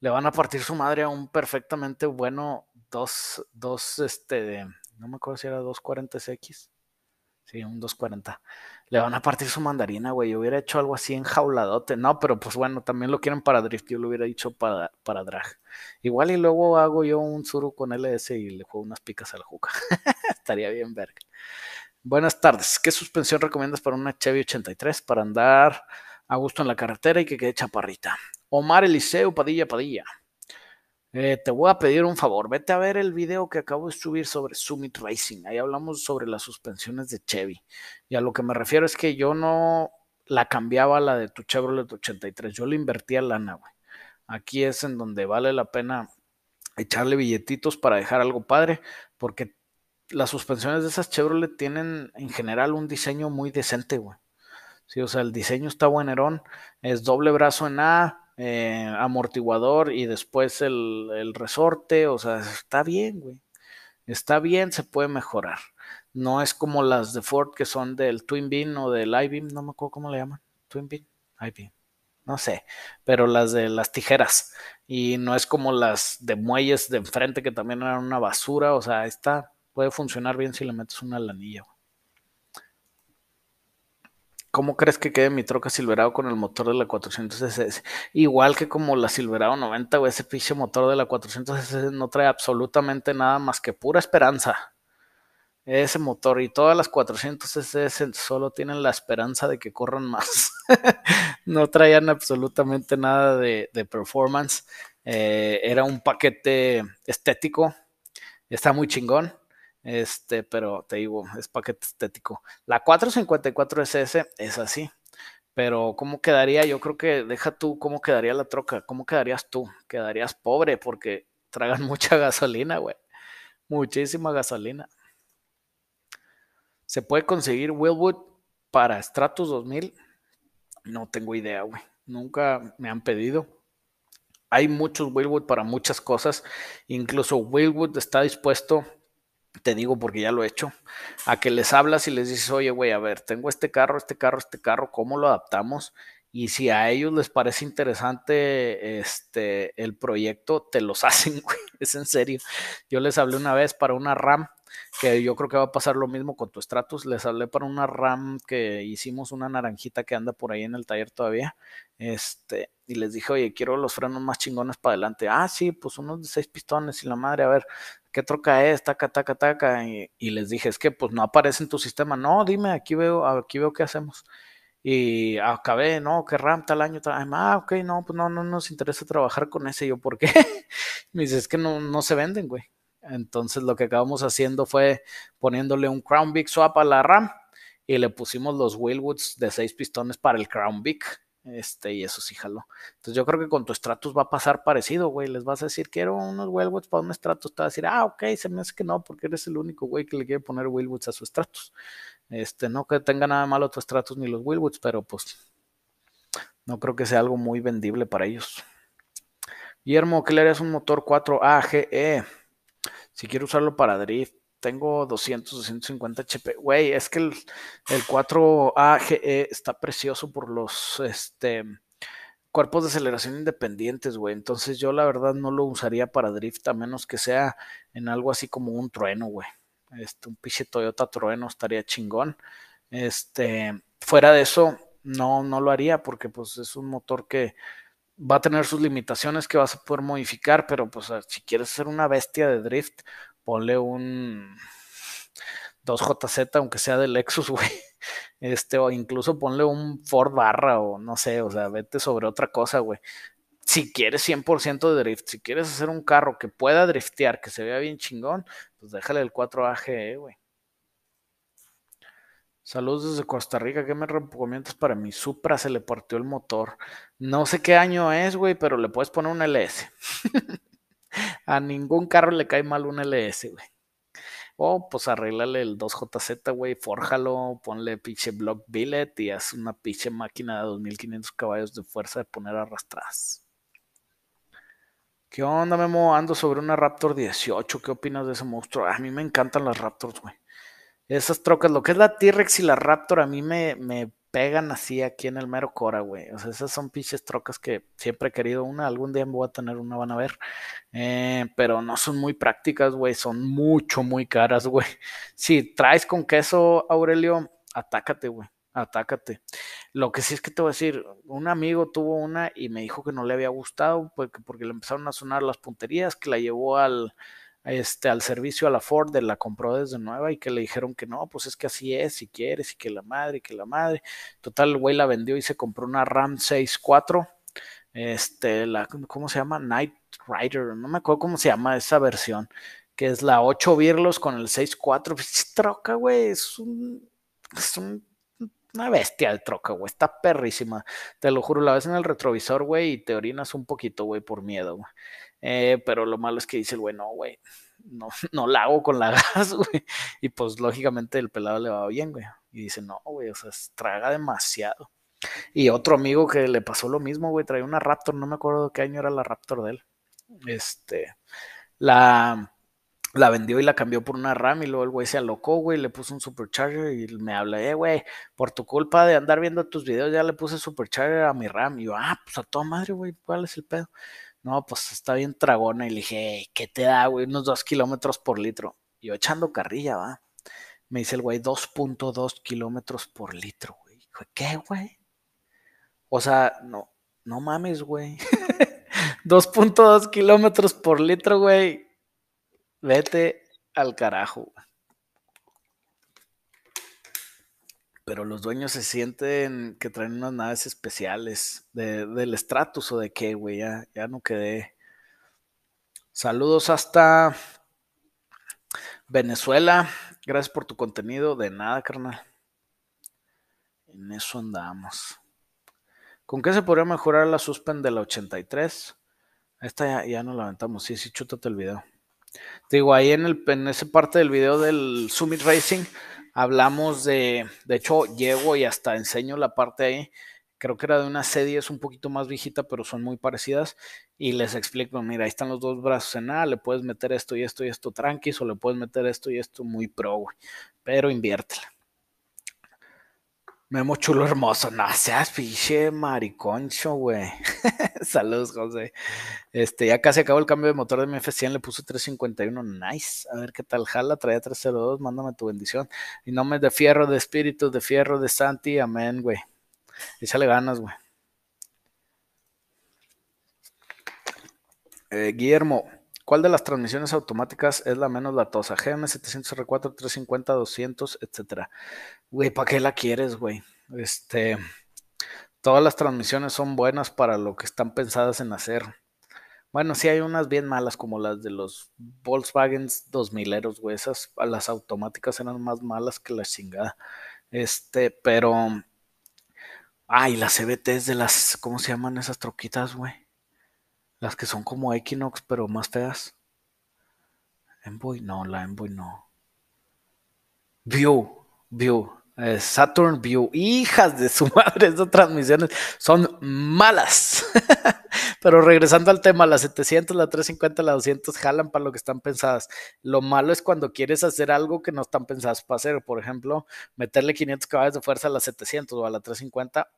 A: le van a partir su madre a un perfectamente bueno dos, dos, este, no me acuerdo si era 240X. Sí, un 240. Le van a partir su mandarina, güey. Yo hubiera hecho algo así enjauladote. No, pero pues bueno, también lo quieren para drift. Yo lo hubiera dicho para, para drag. Igual y luego hago yo un suru con LS y le juego unas picas a la juca. Estaría bien verga. Buenas tardes. ¿Qué suspensión recomiendas para una Chevy 83 para andar a gusto en la carretera y que quede chaparrita? Omar Eliseo Padilla Padilla. Eh, te voy a pedir un favor, vete a ver el video que acabo de subir sobre Summit Racing. Ahí hablamos sobre las suspensiones de Chevy. Y a lo que me refiero es que yo no la cambiaba la de tu Chevrolet 83, yo le invertía lana, güey. Aquí es en donde vale la pena echarle billetitos para dejar algo padre, porque las suspensiones de esas Chevrolet tienen en general un diseño muy decente, güey. Sí, o sea, el diseño está buenerón, es doble brazo en A, eh, amortiguador y después el, resorte, o sea, está bien, güey. Está bien, se puede mejorar. No es como las de Ford que son del Twin Beam o del I-Beam, no me acuerdo cómo le llaman. Twin Beam, I-Beam, no sé, pero las de las tijeras. Y no es como las de muelles de enfrente que también eran una basura, o sea, está puede funcionar bien si le metes una lanilla. ¿Cómo crees que quede mi troca Silverado con el motor de la 400 SS? Igual que como la Silverado 90, o ese pinche motor de la 400 SS no trae absolutamente nada más que pura esperanza. Ese motor y todas las 400 SS solo tienen la esperanza de que corran más. no traían absolutamente nada de, performance. Eh, era un paquete estético. Está muy chingón. Este, pero te digo, es paquete estético. La 454SS es así. Pero ¿cómo quedaría? Yo creo que deja tú cómo quedaría la troca. ¿Cómo quedarías tú? Quedarías pobre porque tragan mucha gasolina, güey. Muchísima gasolina. ¿Se puede conseguir Willwood para Stratus 2000? No tengo idea, güey. Nunca me han pedido. Hay muchos Willwood para muchas cosas. Incluso Willwood está dispuesto te digo porque ya lo he hecho, a que les hablas y les dices, oye, güey, a ver, tengo este carro, este carro, este carro, ¿cómo lo adaptamos? Y si a ellos les parece interesante este, el proyecto, te los hacen, güey, es en serio. Yo les hablé una vez para una RAM, que yo creo que va a pasar lo mismo con tu Stratus. Les hablé para una RAM que hicimos una naranjita que anda por ahí en el taller todavía. Este, y les dije, oye, quiero los frenos más chingones para adelante. Ah, sí, pues unos de seis pistones y la madre, a ver, ¿qué troca es? Taca, taca, taca. Y, les dije, es que pues no aparece en tu sistema. No, dime, aquí veo, aquí veo qué hacemos. Y acabé, no, qué RAM tal año, tal Ah, ok, no, pues no, no nos interesa trabajar con ese. yo, ¿por qué? Me dice, que no, no se venden, güey. Entonces lo que acabamos haciendo fue poniéndole un Crown Big Swap a la RAM y le pusimos los Wheelwoods de seis pistones para el Crown Big este, y eso sí jaló. Entonces yo creo que con tu Stratus va a pasar parecido, güey. Les vas a decir, quiero unos Wheelwoods para un Stratus. Te va a decir, ah, ok, se me hace que no, porque eres el único güey que le quiere poner Wheelwoods a su Stratus. Este, no que tenga nada malo tu Stratus ni los Wheelwoods, pero pues no creo que sea algo muy vendible para ellos. Guillermo, ¿qué le harías un motor 4AGE? Si quiero usarlo para drift, tengo 200, 250 HP. Güey, es que el, el 4AGE está precioso por los este, cuerpos de aceleración independientes, güey. Entonces yo la verdad no lo usaría para drift, a menos que sea en algo así como un trueno, güey. Este, un pinche Toyota trueno estaría chingón. Este, fuera de eso, no, no lo haría porque pues es un motor que va a tener sus limitaciones que vas a poder modificar, pero pues si quieres ser una bestia de drift, ponle un 2JZ, aunque sea del Lexus, güey. Este, o incluso ponle un Ford barra o no sé, o sea, vete sobre otra cosa, güey. Si quieres 100% de drift, si quieres hacer un carro que pueda driftear, que se vea bien chingón, pues déjale el 4AGE, güey. Saludos desde Costa Rica. ¿Qué me recomiendas para mi Supra? Se le partió el motor. No sé qué año es, güey, pero le puedes poner un LS. A ningún carro le cae mal un LS, güey. O pues arréglale el 2JZ, güey, fórjalo, ponle pinche block billet y haz una pinche máquina de 2500 caballos de fuerza de poner arrastradas. ¿Qué onda, Memo? Ando sobre una Raptor 18. ¿Qué opinas de ese monstruo? A mí me encantan las Raptors, güey. Esas trocas, lo que es la T-Rex y la Raptor, a mí me, me pegan así aquí en el mero Cora, güey. O sea, esas son pinches trocas que siempre he querido una. Algún día voy a tener una, van a ver. Eh, pero no son muy prácticas, güey. Son mucho, muy caras, güey. Si traes con queso, Aurelio, atácate, güey. Atácate. Lo que sí es que te voy a decir, un amigo tuvo una y me dijo que no le había gustado porque, porque le empezaron a sonar las punterías, que la llevó al, este, al servicio a la Ford, la compró desde nueva y que le dijeron que no, pues es que así es, si quieres, y que la madre, y que la madre. Total, el güey la vendió y se compró una Ram 6.4, este, la, ¿cómo se llama? Night Rider, no me acuerdo cómo se llama esa versión, que es la 8 Virlos con el 6.4, pues, troca, güey, es un, es una bestia de troca, güey. Está perrísima. Te lo juro, la ves en el retrovisor, güey, y te orinas un poquito, güey, por miedo, güey. Eh, pero lo malo es que dice el güey, no, güey, no, no la hago con la gas, güey. Y pues lógicamente el pelado le va bien, güey. Y dice, no, güey, o sea, traga demasiado. Y otro amigo que le pasó lo mismo, güey, traía una Raptor, no me acuerdo qué año era la Raptor de él. Este, la, la vendió y la cambió por una RAM y luego el güey se alocó, güey, le puso un supercharger y me habla, eh, güey, por tu culpa de andar viendo tus videos ya le puse supercharger a mi RAM. Y yo, ah, pues a toda madre, güey, ¿cuál es el pedo? No, pues está bien tragona. Y le dije, ¿qué te da, güey? Unos 2 kilómetros por litro. Y yo echando carrilla, va. Me dice el güey, 2.2 kilómetros por litro, güey. ¿qué, güey? O sea, no, no mames, güey. 2.2 kilómetros por litro, güey. Vete al carajo. Pero los dueños se sienten que traen unas naves especiales del Stratus o de qué, güey, ya, ya no quedé. Saludos hasta Venezuela. Gracias por tu contenido. De nada, carnal. En eso andamos. ¿Con qué se podría mejorar la suspen de la 83? Esta ya, ya no la aventamos. Sí, sí, chútate el video. Te digo, ahí en, el, en esa parte del video del Summit Racing hablamos de, de hecho, llego y hasta enseño la parte ahí. Creo que era de una serie, es un poquito más viejita, pero son muy parecidas. Y les explico, mira, ahí están los dos brazos en A, le puedes meter esto y esto y esto tranquis, o le puedes meter esto y esto muy pro, güey. Pero inviértela. Memo chulo hermoso. No seas pinche mariconcho, güey. Saludos, José. Este, ya casi acabó el cambio de motor de mi F100, le puse 351. Nice. A ver qué tal jala. Traía 302. Mándame tu bendición. Y no me de fierro de espíritu, de fierro de Santi. Amén, güey. Échale ganas, güey. Eh, Guillermo, ¿Cuál de las transmisiones automáticas es la menos latosa? GM700R4, 350, 200, etcétera. Güey, ¿para qué la quieres, güey? Este, todas las transmisiones son buenas para lo que están pensadas en hacer. Bueno, sí hay unas bien malas como las de los Volkswagen 2000 güey. Esas, las automáticas eran más malas que la chingada. Este, pero... Ay, las CBTs de las... ¿Cómo se llaman esas troquitas, güey? Las que son como Equinox, pero más feas. Envoy, no, la Envoy no. View, View. Eh, Saturn View, hijas de su madre, estas transmisiones son malas. Pero regresando al tema, las 700, la 350, la 200 jalan para lo que están pensadas. Lo malo es cuando quieres hacer algo que no están pensadas para hacer. Por ejemplo, meterle 500 caballos de fuerza a la 700 o a la 350.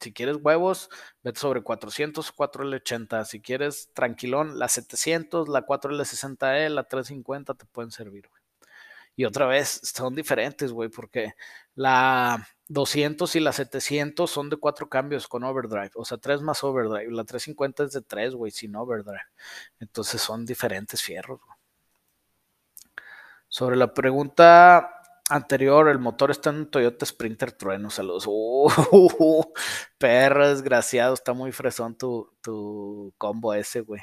A: Si quieres huevos, vete sobre 400, 4L80. Si quieres tranquilón, la 700, la 4L60E, la 350 te pueden servir. Y otra vez, son diferentes, güey, porque la 200 y la 700 son de cuatro cambios con overdrive, o sea, tres más overdrive. La 350 es de tres, güey, sin overdrive. Entonces son diferentes fierros, güey. Sobre la pregunta anterior, el motor está en un Toyota Sprinter Trueno, saludos. Uh, perro desgraciado, está muy fresón tu, tu combo ese, güey.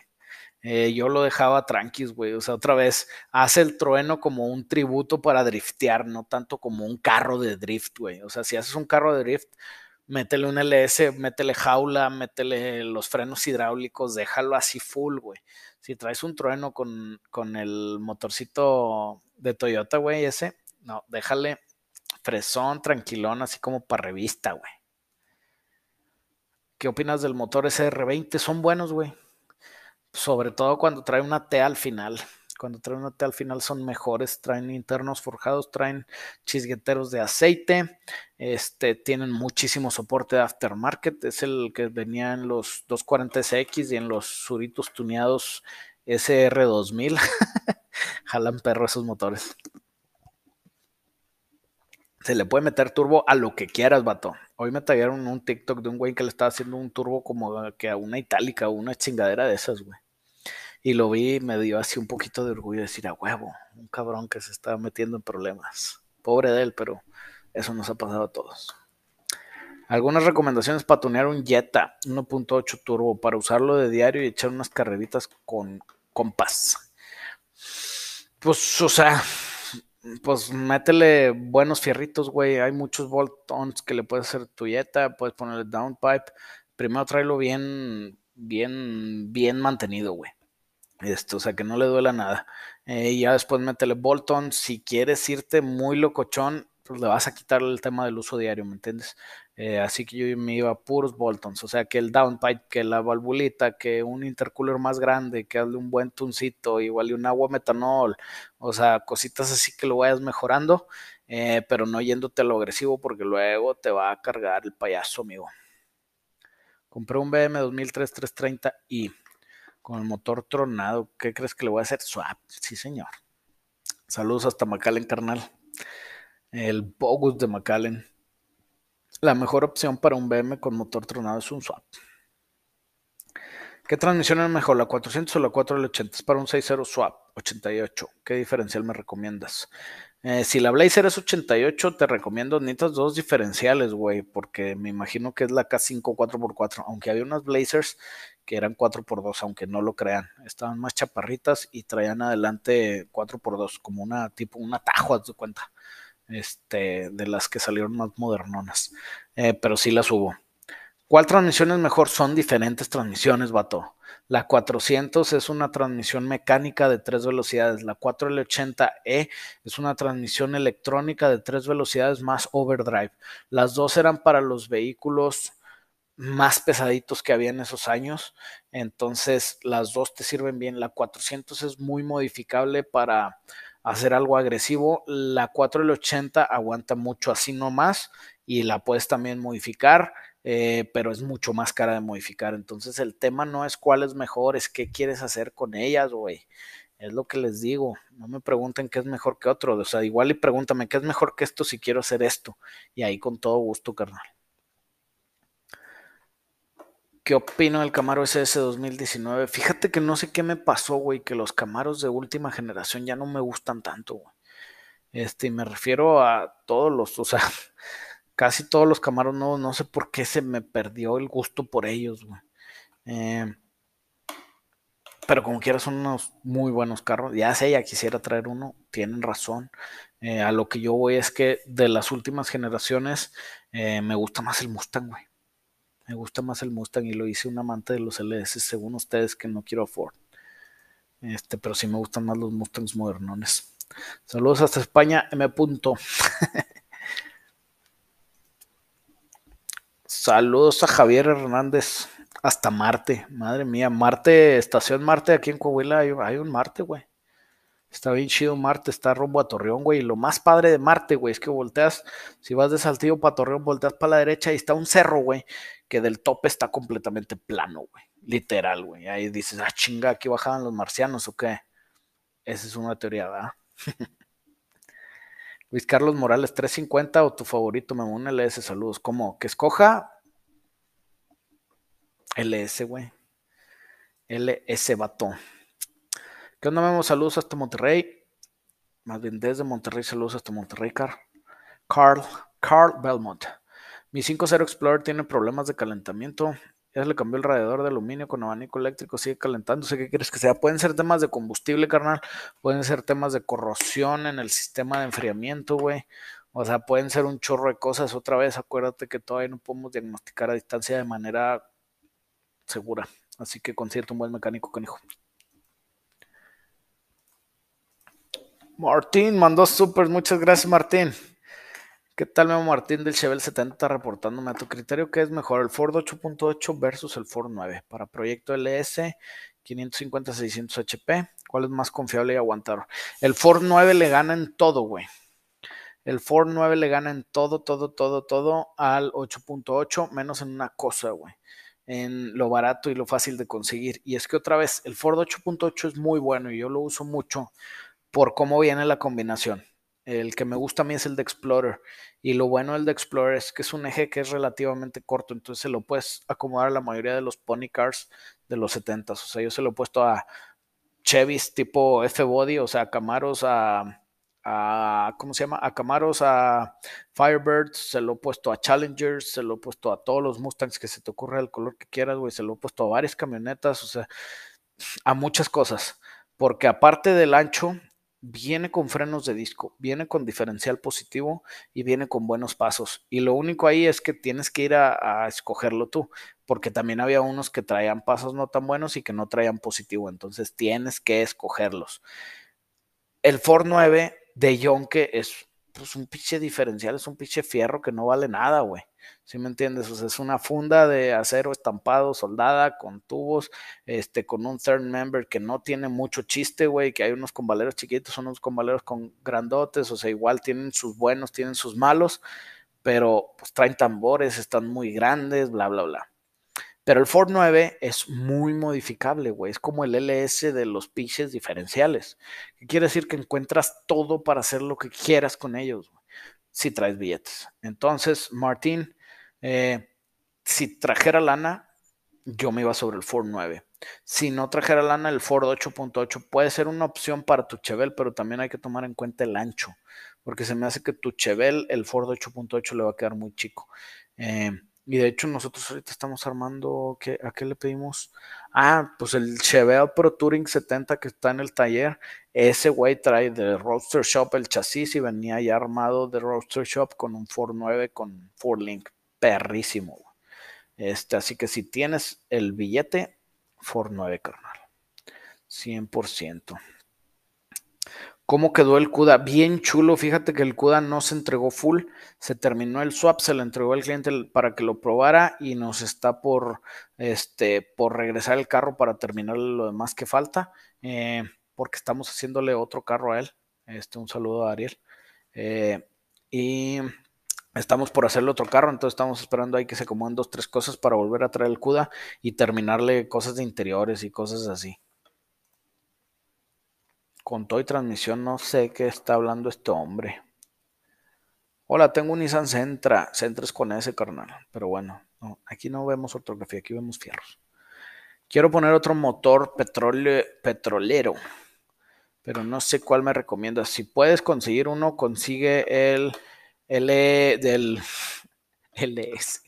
A: Eh, yo lo dejaba tranquis, güey. O sea, otra vez, hace el trueno como un tributo para driftear, no tanto como un carro de drift, güey. O sea, si haces un carro de drift, métele un LS, métele jaula, métele los frenos hidráulicos, déjalo así full, güey. Si traes un trueno con, con el motorcito de Toyota, güey, ese, no, déjale fresón, tranquilón, así como para revista, güey. ¿Qué opinas del motor SR20? Son buenos, güey sobre todo cuando trae una T al final. Cuando trae una T al final son mejores, traen internos forjados, traen chisgueteros de aceite, este, tienen muchísimo soporte de aftermarket, es el que venía en los 240SX y en los suritos tuneados SR2000. Jalan perro esos motores. Se le puede meter turbo a lo que quieras, vato. Hoy me tallaron un TikTok de un güey que le estaba haciendo un turbo como que a una itálica o una chingadera de esas, güey. Y lo vi y me dio así un poquito de orgullo decir, a huevo, un cabrón que se está metiendo en problemas. Pobre de él, pero eso nos ha pasado a todos. Algunas recomendaciones para tunear un Jetta 1.8 turbo para usarlo de diario y echar unas carreritas con compás. Pues, o sea, pues métele buenos fierritos, güey. Hay muchos bolt-ons que le puedes hacer tu Jetta, puedes ponerle downpipe. Primero tráelo bien, bien, bien mantenido, güey. Esto, o sea, que no le duela nada. Eh, y ya después métele Bolton. Si quieres irte muy locochón, pues le vas a quitar el tema del uso diario, ¿me entiendes? Eh, así que yo me iba a puros Boltons. O sea, que el downpipe, que la valvulita, que un intercooler más grande, que hazle un buen tuncito, igual y un agua metanol. O sea, cositas así que lo vayas mejorando, eh, pero no yéndote a lo agresivo porque luego te va a cargar el payaso, amigo. Compré un BM 2003 330i con el motor tronado. ¿Qué crees que le voy a hacer? Swap. Sí, señor. Saludos hasta McAllen, carnal. El Bogus de McAllen. La mejor opción para un BM con motor tronado es un swap. ¿Qué transmisión es mejor, la 400 o la 480? Es para un 6.0 swap 88. ¿Qué diferencial me recomiendas? Eh, si la Blazer es 88, te recomiendo necesitas dos diferenciales, güey, porque me imagino que es la K5 4x4, aunque había unas Blazers que eran 4x2, aunque no lo crean. Estaban más chaparritas y traían adelante 4x2, como una tipo, un atajo, haz de cuenta. Este, de las que salieron más modernonas. Eh, pero sí las hubo. ¿Cuál transmisión es mejor? Son diferentes transmisiones, vato. La 400 es una transmisión mecánica de tres velocidades. La 4L80E es una transmisión electrónica de tres velocidades más overdrive. Las dos eran para los vehículos más pesaditos que había en esos años. Entonces, las dos te sirven bien. La 400 es muy modificable para hacer algo agresivo. La 4L80 aguanta mucho así nomás y la puedes también modificar eh, pero es mucho más cara de modificar. Entonces el tema no es cuál es mejor, es qué quieres hacer con ellas, güey. Es lo que les digo. No me pregunten qué es mejor que otro. O sea, igual y pregúntame qué es mejor que esto si quiero hacer esto. Y ahí con todo gusto, carnal. ¿Qué opino del Camaro SS 2019? Fíjate que no sé qué me pasó, güey, que los Camaros de última generación ya no me gustan tanto, güey. Este, me refiero a todos los, o sea, casi todos los Camaros no, no sé por qué se me perdió el gusto por ellos, güey. Eh, pero como quiera son unos muy buenos carros. Ya sé, ya quisiera traer uno, tienen razón. Eh, a lo que yo voy es que de las últimas generaciones eh, me gusta más el Mustang, güey. Me gusta más el Mustang y lo hice un amante de los LS, según ustedes, que no quiero a Ford. Este, pero sí me gustan más los Mustangs modernones. Saludos hasta España, M. Punto. Saludos a Javier Hernández hasta Marte. Madre mía, Marte, estación Marte, aquí en Coahuila hay, un Marte, güey. Está bien chido Marte, está rumbo a Torreón, güey. Y lo más padre de Marte, güey, es que volteas, si vas de Saltillo para Torreón, volteas para la derecha y está un cerro, güey que del tope está completamente plano, güey. Literal, güey. Ahí dices, ah, chinga, aquí bajaban los marcianos o qué. Esa es una teoría, ¿verdad? Luis Carlos Morales, 350 o tu favorito, un LS, saludos. ¿Cómo? Que escoja LS, güey. LS vato. ¿Qué onda, Memo? Saludos hasta Monterrey. Más bien desde Monterrey, saludos hasta Monterrey, Carl. Carl, Carl Belmont. Mi 5.0 Explorer tiene problemas de calentamiento. Ya se le cambió el radiador de aluminio con abanico eléctrico, sigue calentándose. ¿Qué quieres que sea? Pueden ser temas de combustible, carnal. Pueden ser temas de corrosión en el sistema de enfriamiento, güey. O sea, pueden ser un chorro de cosas. Otra vez, acuérdate que todavía no podemos diagnosticar a distancia de manera segura. Así que concierto un buen mecánico, canijo. Martín mandó super, muchas gracias Martín. ¿Qué tal, Memo Martín del Chevelle 70 reportándome a tu criterio qué es mejor, el Ford 8.8 versus el Ford 9? Para proyecto LS 550-600 HP, ¿cuál es más confiable y aguantar? El Ford 9 le gana en todo, güey. El Ford 9 le gana en todo, todo, todo, todo al 8.8, menos en una cosa, güey. En lo barato y lo fácil de conseguir. Y es que otra vez, el Ford 8.8 es muy bueno y yo lo uso mucho por cómo viene la combinación. El que me gusta a mí es el de Explorer. Y lo bueno del de Explorer es que es un eje que es relativamente corto. Entonces se lo puedes acomodar a la mayoría de los pony cars de los 70 O sea, yo se lo he puesto a Chevys tipo F-Body, o sea, a Camaros, a, a, ¿cómo se llama? A Camaros, a Firebirds, se lo he puesto a Challengers, se lo he puesto a todos los Mustangs que se te ocurra el color que quieras, güey. Se lo he puesto a varias camionetas, o sea, a muchas cosas. Porque aparte del ancho, viene con frenos de disco, viene con diferencial positivo y viene con buenos pasos. Y lo único ahí es que tienes que ir a, escogerlo tú, porque también había unos que traían pasos no tan buenos y que no traían positivo, entonces tienes que escogerlos. El Ford 9 de Yonke es pues, un pinche diferencial, es un pinche fierro que no vale nada, güey. ¿sí me entiendes? O sea, es una funda de acero estampado, soldada, con tubos, este, con un third member que no tiene mucho chiste, güey, que hay unos convaleros chiquitos, son unos convaleros con grandotes, o sea, igual tienen sus buenos, tienen sus malos, pero pues traen tambores, están muy grandes, bla, bla, bla. Pero el Ford 9 es muy modificable, güey. Es como el LS de los pitches diferenciales. ¿Qué quiere decir? Que encuentras todo para hacer lo que quieras con ellos, güey, si traes billetes. Entonces, Martín, eh, si trajera lana, yo me iba sobre el Ford 9. Si no trajera lana, el Ford 8.8 puede ser una opción para tu Chevelle, pero también hay que tomar en cuenta el ancho, porque se me hace que tu Chevelle, el Ford 8.8 le va a quedar muy chico. Eh, y de hecho nosotros ahorita estamos armando, ¿qué, ¿a qué le pedimos? Ah, pues el Chevelle Pro Touring 70 que está en el taller, ese güey trae de Roadster Shop el chasis y venía ya armado de Roadster Shop con un Ford 9 con Ford Link perrísimo. Este, así que si tienes el billete, Ford 9, carnal. 100%. ¿Cómo quedó el CUDA? Bien chulo. Fíjate que el CUDA no se entregó full. Se terminó el swap, se lo entregó al cliente para que lo probara y nos está por, este, por regresar el carro para terminar lo demás que falta. Eh, porque estamos haciéndole otro carro a él. Este, un saludo a Ariel. Eh, y Estamos por hacerle otro carro, entonces estamos esperando ahí que se acomoden dos, tres cosas para volver a traer el CUDA y terminarle cosas de interiores y cosas así. Con todo y transmisión, no sé qué está hablando este hombre. Hola, tengo un Nissan Sentra. Sentra es con ese carnal. Pero bueno, aquí no vemos ortografía, aquí vemos fierros. Quiero poner otro motor petrolero, pero no sé cuál me recomiendas. Si puedes conseguir uno, consigue el L del LS.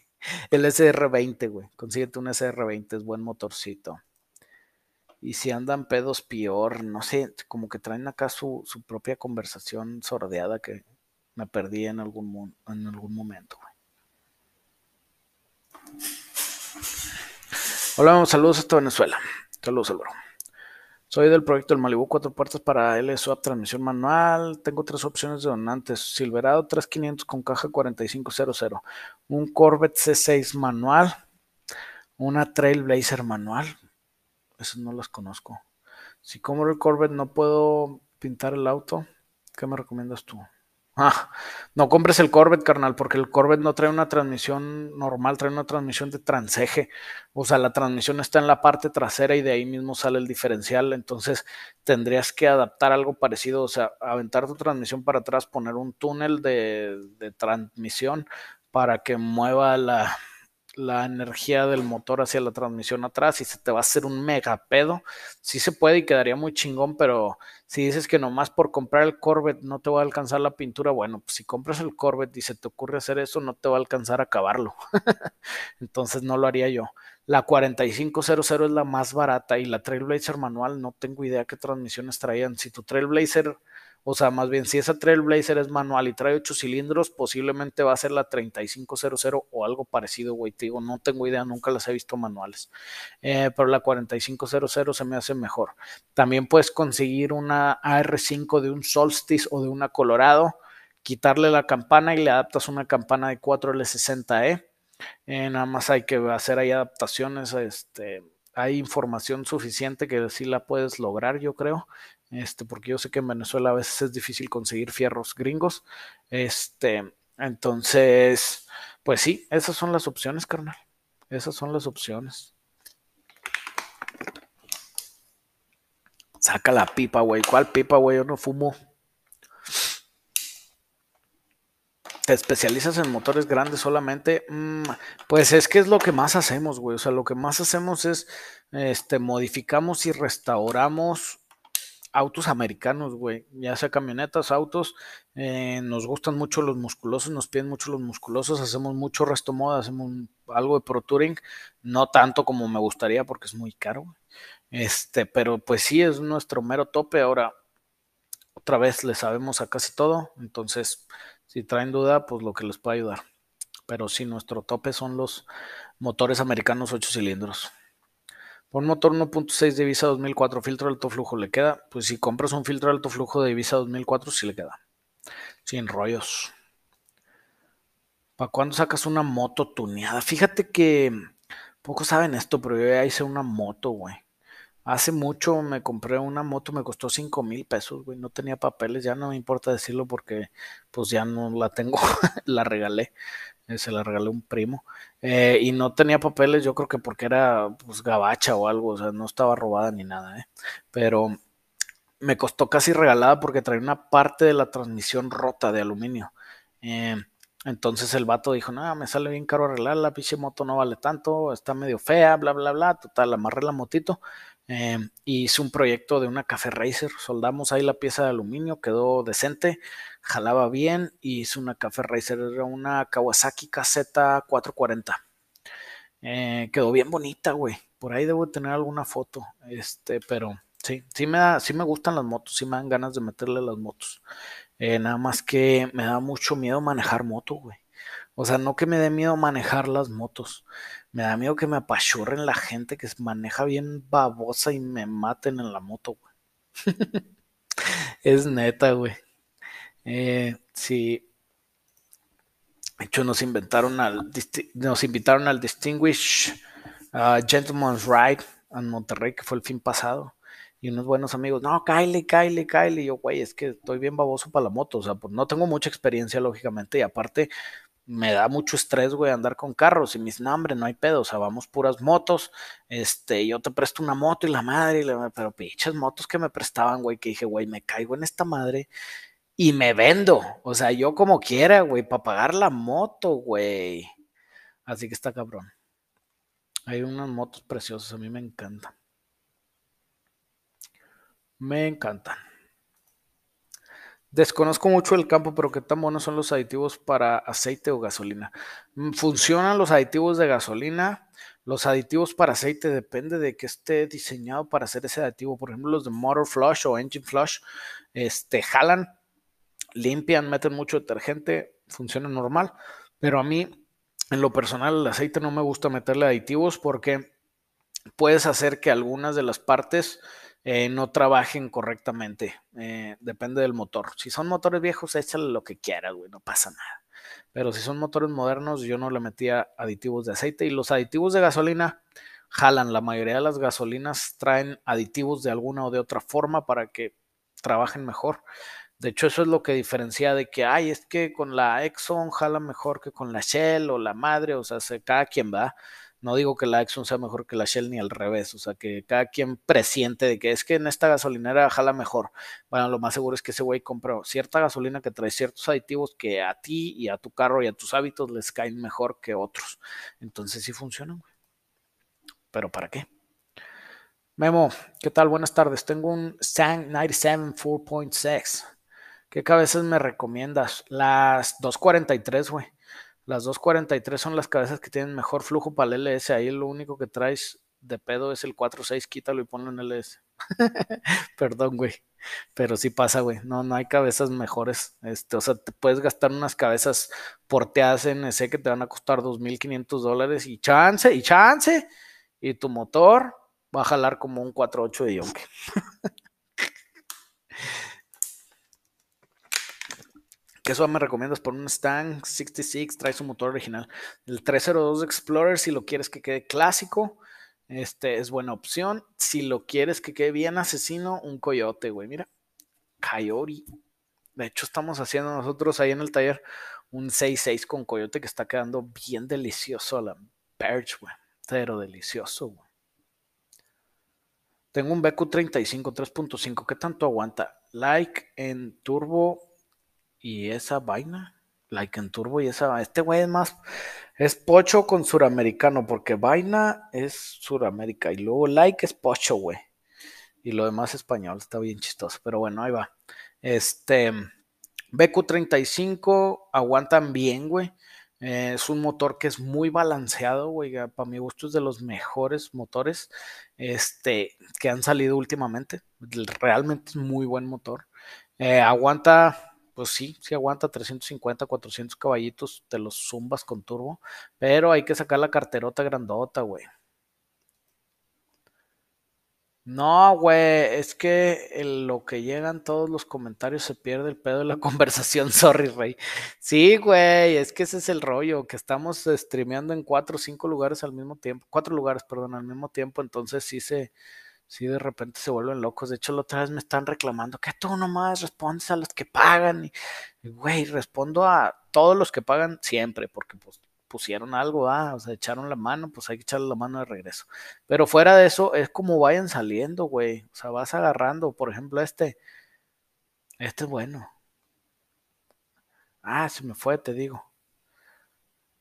A: El SR20, güey. Consíguete un SR20, es buen motorcito. Y si andan pedos peor, no sé, como que traen acá su, propia conversación sordeada que me perdí en algún, en algún momento, güey. Hola, saludos hasta Venezuela. Saludos, Álvaro. Soy del proyecto del Malibu cuatro puertas para LSWAP transmisión manual. Tengo tres opciones de donantes. Silverado 3500 con caja 4500. Un Corvette C6 manual. Una Trailblazer manual. Esas no las conozco. Si compro el Corvette no puedo pintar el auto. ¿Qué me recomiendas tú? Ah, no compres el Corvette, carnal, porque el Corvette no trae una transmisión normal, trae una transmisión de transeje. O sea, la transmisión está en la parte trasera y de ahí mismo sale el diferencial. Entonces tendrías que adaptar algo parecido, o sea, aventar tu transmisión para atrás, poner un túnel de, de transmisión para que mueva la, la energía del motor hacia la transmisión atrás y se te va a hacer un mega pedo. Sí se puede y quedaría muy chingón, pero si dices que nomás por comprar el Corvette no te va a alcanzar la pintura, bueno, pues si compras el Corvette y se te ocurre hacer eso, no te va a alcanzar a acabarlo. Entonces no lo haría yo. La 4500 es la más barata y la Trailblazer manual no tengo idea qué transmisiones traían. Si tu Trailblazer o sea, más bien, si esa Trailblazer es manual y trae 8 cilindros, posiblemente va a ser la 3500 o algo parecido, güey. Te digo, no tengo idea, nunca las he visto manuales. Eh, pero la 4500 se me hace mejor. También puedes conseguir una AR5 de un Solstice o de una Colorado, quitarle la campana y le adaptas una campana de 4L60E. Eh, nada más hay que hacer ahí adaptaciones, este, hay información suficiente que sí la puedes lograr, yo creo este, porque yo sé que en Venezuela a veces es difícil conseguir fierros gringos. Este, entonces, pues sí, esas son las opciones, carnal. Esas son las opciones. Saca la pipa, güey. ¿Cuál pipa, güey? Yo no fumo. ¿Te especializas en motores grandes solamente? Mm, pues es que es lo que más hacemos, güey. O sea, lo que más hacemos es, este, modificamos y restauramos autos americanos, güey, ya sea camionetas, autos, eh, nos gustan mucho los musculosos, nos piden mucho los musculosos, hacemos mucho resto moda, hacemos algo de Pro Touring, no tanto como me gustaría porque es muy caro, este, pero pues sí es nuestro mero tope, ahora otra vez le sabemos a casi todo, entonces si traen duda, pues lo que les puede ayudar, pero sí nuestro tope son los motores americanos 8 cilindros. Por un motor 1.6 de divisa 2004, filtro de alto flujo, ¿le queda? Pues si compras un filtro de alto flujo de divisa 2004, sí le queda. Sin rollos. ¿Para cuándo sacas una moto tuneada? Fíjate que pocos saben esto, pero yo ya hice una moto, güey. Hace mucho me compré una moto, me costó 5 mil pesos, güey. No tenía papeles, ya no me importa decirlo porque pues ya no la tengo, la regalé. Eh, se la regalé a un primo. Eh, y no tenía papeles, yo creo que porque era pues gabacha o algo, o sea, no estaba robada ni nada, ¿eh? Pero me costó casi regalada porque traía una parte de la transmisión rota de aluminio. entonces el vato dijo, no, me sale bien caro arreglar, la pinche moto no vale tanto, está medio fea, bla, bla, bla. Total, amarré la motito. y hice un proyecto de una Café Racer, soldamos ahí la pieza de aluminio, quedó decente jalaba bien y hice una Café Racer, era una Kawasaki KZ440. Eh, quedó bien bonita, güey. Por ahí debo tener alguna foto, este, pero sí, sí me da, sí me gustan las motos, sí me dan ganas de meterle las motos. Eh, nada más que me da mucho miedo manejar moto, güey. O sea, no que me dé miedo manejar las motos. Me da miedo que me apachurren la gente que maneja bien babosa y me maten en la moto, güey. es neta, güey. Eh, sí. De hecho, nos inventaron al, nos invitaron al Distinguished uh, Gentleman's Ride en Monterrey, que fue el fin pasado. Y unos buenos amigos, no, Kylie, Kylie, Kylie. Y yo, güey, es que estoy bien baboso para la moto. O sea, pues no tengo mucha experiencia, lógicamente. Y aparte, me da mucho estrés, güey, andar con carros. Y mis nombres, no hay pedo. O sea, vamos puras motos. Este, yo te presto una moto y la madre. pero pinches motos que me prestaban, güey, que dije, güey, me caigo en esta madre y me vendo. O sea, yo como quiera, güey, para pagar la moto, güey. Así que está cabrón. Hay unas motos preciosas, a mí me encantan. Me encantan. Desconozco mucho el campo, pero qué tan buenos son los aditivos para aceite o gasolina. Mm, funcionan los aditivos de gasolina. Los aditivos para aceite depende de que esté diseñado para hacer ese aditivo. Por ejemplo, los de Motor Flush o Engine Flush, este, jalan limpian, meten mucho detergente, funciona normal, pero a mí en lo personal el aceite no me gusta meterle aditivos porque puedes hacer que algunas de las partes eh, no trabajen correctamente. Eh, depende del motor. Si son motores viejos, échale lo que quieras, güey, no pasa nada. Pero si son motores modernos, yo no le metía aditivos de aceite y los aditivos de gasolina jalan. La mayoría de las gasolinas traen aditivos de alguna o de otra forma para que trabajen mejor. De hecho, eso es lo que diferencia de que, ay, es que con la Exxon jala mejor que con la Shell o la madre, o sea, se, cada quien va. No digo que la Exxon sea mejor que la Shell ni al revés, o sea, que cada quien presiente de que es que en esta gasolinera jala mejor. Bueno, lo más seguro es que ese güey compró cierta gasolina que trae ciertos aditivos que a ti y a tu carro y a tus hábitos les caen mejor que otros. Entonces sí funcionan, güey. Pero ¿para qué? Memo, ¿qué tal? Buenas tardes. Tengo un Sang 97 4.6. ¿Qué cabezas me recomiendas? Las 243, güey. Las 243 son las cabezas que tienen mejor flujo para el LS. Ahí lo único que traes de pedo es el 46. Quítalo y ponlo en LS. Perdón, güey. Pero sí pasa, güey. No, no hay cabezas mejores. Este, o sea, te puedes gastar unas cabezas porteadas en ese que te van a costar 2.500 dólares y chance, y chance. Y tu motor va a jalar como un 4.8 de Yonke. ¿Qué eso me recomiendas por un Stang 66? Trae su motor original. El 302 Explorer, si lo quieres que quede clásico, este es buena opción. Si lo quieres que quede bien asesino, un Coyote, güey. Mira, Coyote. De hecho, estamos haciendo nosotros ahí en el taller un 66 con Coyote que está quedando bien delicioso. La Perch, güey. Pero delicioso, güey. Tengo un BQ35 3.5. ¿Qué tanto aguanta? Like en turbo y esa vaina, like en turbo y esa, este güey es más, es pocho con suramericano, porque vaina es suramérica y luego like es pocho, güey. Y lo demás español, está bien chistoso, pero bueno, ahí va. Este, BQ35 aguantan bien, güey. Eh, es un motor que es muy balanceado, güey. Para mi gusto es de los mejores motores este, que han salido últimamente. Realmente es muy buen motor. Eh, aguanta pues sí, sí aguanta 350, 400 caballitos, te los zumbas con turbo, pero hay que sacar la carterota grandota, güey. No, güey, es que en lo que llegan todos los comentarios se pierde el pedo de la conversación, sorry, rey. Sí, güey, es que ese es el rollo, que estamos streameando en cuatro o cinco lugares al mismo tiempo, cuatro lugares, perdón, al mismo tiempo, entonces sí se, sí de repente se vuelven locos. De hecho, la otra vez me están reclamando que tú nomás respondes a los que pagan. Y, güey, respondo a todos los que pagan siempre, porque pues pusieron algo, ah, o sea, echaron la mano, pues hay que echarle la mano de regreso. Pero fuera de eso, es como vayan saliendo, güey. O sea, vas agarrando, por ejemplo, este. Este es bueno. Ah, se me fue, te digo.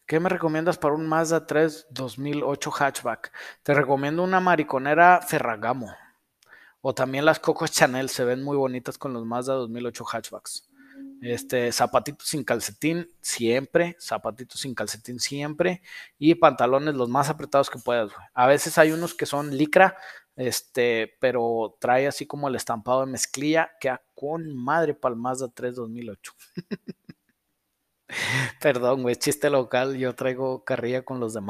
A: ¿Qué me recomiendas para un Mazda 3 2008 hatchback? Te recomiendo una mariconera Ferragamo. O también las Coco Chanel se ven muy bonitas con los Mazda 2008 hatchbacks. Este, zapatitos sin calcetín siempre, zapatitos sin calcetín siempre y pantalones los más apretados que puedas. A veces hay unos que son licra, este, pero trae así como el estampado de mezclilla, que con madre para el Mazda 3 2008. Perdón, güey, chiste local, yo traigo carrilla con los de.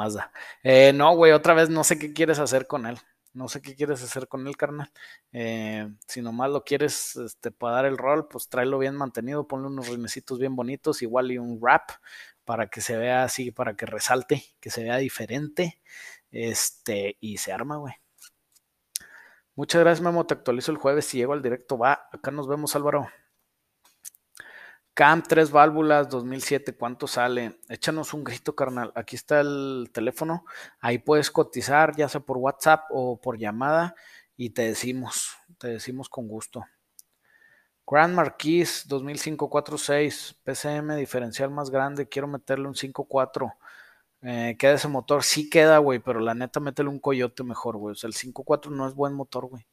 A: Eh, no, güey, otra vez no sé qué quieres hacer con él. No sé qué quieres hacer con él, carnal. Eh, si nomás lo quieres este, para dar el rol, pues tráelo bien mantenido, ponle unos rinecitos bien bonitos, igual y un wrap para que se vea así, para que resalte, que se vea diferente. Este, y se arma, güey. Muchas gracias, Memo. Te actualizo el jueves. Si llego al directo, va. Acá nos vemos, Álvaro. Cam 3 válvulas 2007, ¿cuánto sale? Échanos un grito, carnal. Aquí está el teléfono. Ahí puedes cotizar, ya sea por WhatsApp o por llamada, y te decimos, te decimos con gusto. Grand Marquis 2005 46, PCM diferencial más grande, quiero meterle un 5.4. Eh, queda ese motor, sí queda, güey, pero la neta métele un coyote mejor, güey. O sea, el 5.4 no es buen motor, güey.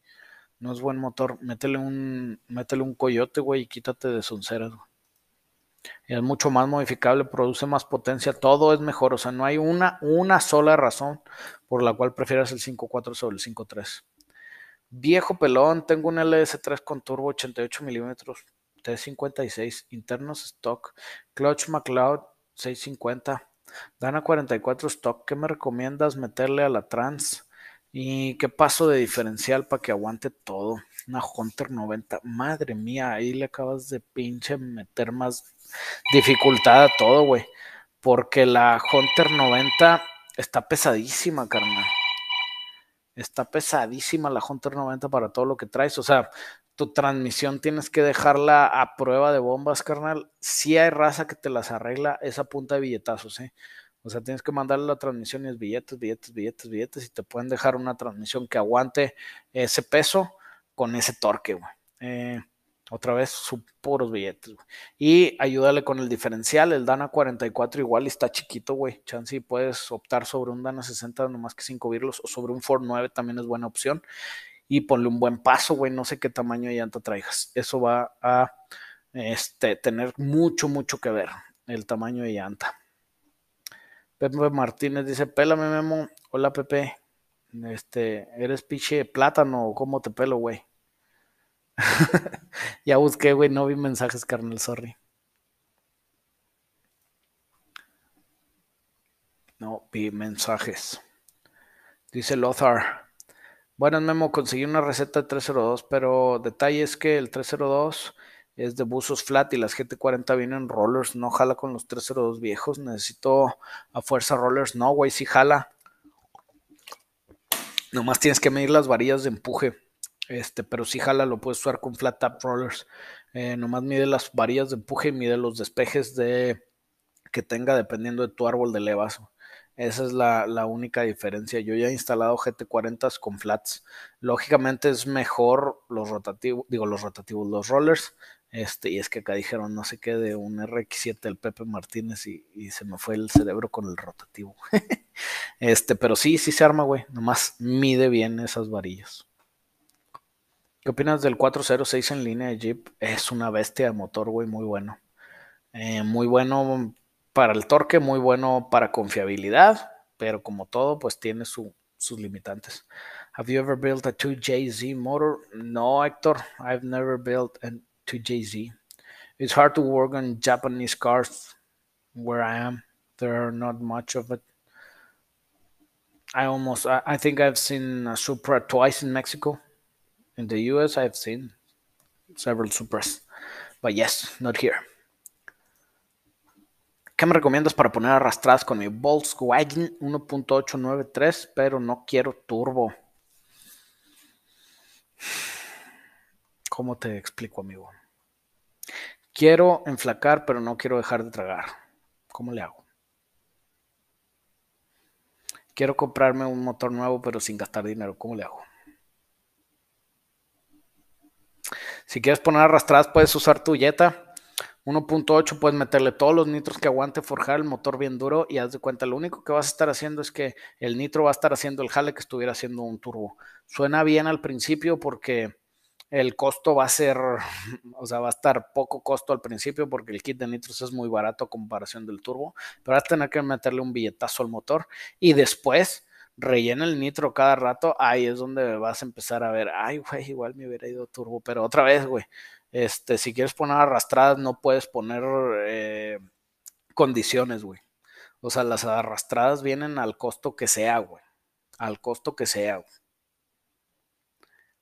A: No es buen motor. Métele un, métele un coyote, güey, y quítate de sonceras, güey es mucho más modificable, produce más potencia, todo es mejor, o sea, no hay una, una sola razón por la cual prefieras el 5.4 sobre el 5.3. Viejo pelón, tengo un LS3 con turbo 88 milímetros, T56, internos stock, clutch McLeod 650, Dana 44 stock, ¿qué me recomiendas meterle a la trans? ¿Y qué paso de diferencial para que aguante todo? Una Hunter 90. Madre mía, ahí le acabas de pinche meter más dificultad a todo, güey. Porque la Hunter 90 está pesadísima, carnal. Está pesadísima la Hunter 90 para todo lo que traes. O sea, tu transmisión tienes que dejarla a prueba de bombas, carnal. Si hay raza que te las arregla esa punta de billetazos, ¿eh? O sea, tienes que mandarle la transmisión y es billetes, billetes, billetes, billetes, y te pueden dejar una transmisión que aguante ese peso con ese torque, güey. Eh, otra vez, sus puros billetes, güey. Y ayúdale con el diferencial. El Dana 44 igual está chiquito, güey. Chance puedes optar sobre un Dana 60, nomás que 5 virlos, o sobre un Ford 9 también es buena opción. Y ponle un buen paso, güey. No sé qué tamaño de llanta traigas. Eso va a este, tener mucho, mucho que ver. El tamaño de llanta. Pepe Martínez dice, pélame, Memo. Hola, Pepe. Este, ¿eres piche plátano cómo te pelo, güey? ya busqué, güey, no vi mensajes, carnal, sorry. No vi mensajes. Dice Lothar. Bueno, Memo, conseguí una receta de 302, pero detalle es que el 302 es de buzos flat y las GT40 vienen rollers, no jala con los 302 viejos, necesito a fuerza rollers, no, güey, sí jala. Nomás tienes que medir las varillas de empuje, este, pero sí jala, lo puedes usar con flat tap rollers. Eh, nomás mide las varillas de empuje y mide los despejes de que tenga dependiendo de tu árbol de levas. Esa es la, la, única diferencia. Yo ya he instalado GT40 con flats. Lógicamente es mejor los rotativos, digo los rotativos, los rollers, este, y es que acá dijeron no sé qué de un RX7 del Pepe Martínez y, se me fue el cerebro con el rotativo. este, pero sí, sí se arma, güey. Nomás mide bien esas varillas. ¿Qué opinas del 406 en línea de Jeep? Es una bestia de motor, güey, muy bueno. Eh, muy bueno para el torque, muy bueno para confiabilidad, pero como todo, pues tiene sus limitantes. Have you ever built a 2JZ motor? No, Héctor, I've never built an to Jay Z. It's hard to work on Japanese cars where I am. There are not much of it. I almost, I, I think I've seen a Supra twice in Mexico. In the US, I've seen several Supras. But yes, not here. ¿Qué me recomiendas para poner arrastradas con mi Volkswagen 1.893? Pero no quiero turbo. ¿Cómo te explico, amigo? Quiero enflacar, pero no quiero dejar de tragar. ¿Cómo le hago? Quiero comprarme un motor nuevo, pero sin gastar dinero. ¿Cómo le hago? Si quieres poner arrastradas, puedes usar tu Jetta 1.8, puedes meterle todos los nitros que aguante, forjar el motor bien duro y haz de cuenta, lo único que vas a estar haciendo es que el nitro va a estar haciendo el jale que estuviera haciendo un turbo. Suena bien al principio porque el costo va a ser, o sea, va a estar poco costo al principio porque el kit de nitros es muy barato a comparación del turbo, pero vas a tener que meterle un billetazo al motor y después rellena el nitro cada rato, ahí es donde vas a empezar a ver, ay, güey, igual me hubiera ido turbo, pero otra vez, güey, este, si quieres poner arrastradas, no puedes poner eh, condiciones, güey. O sea, las arrastradas vienen al costo que sea, güey. Al costo que sea, güey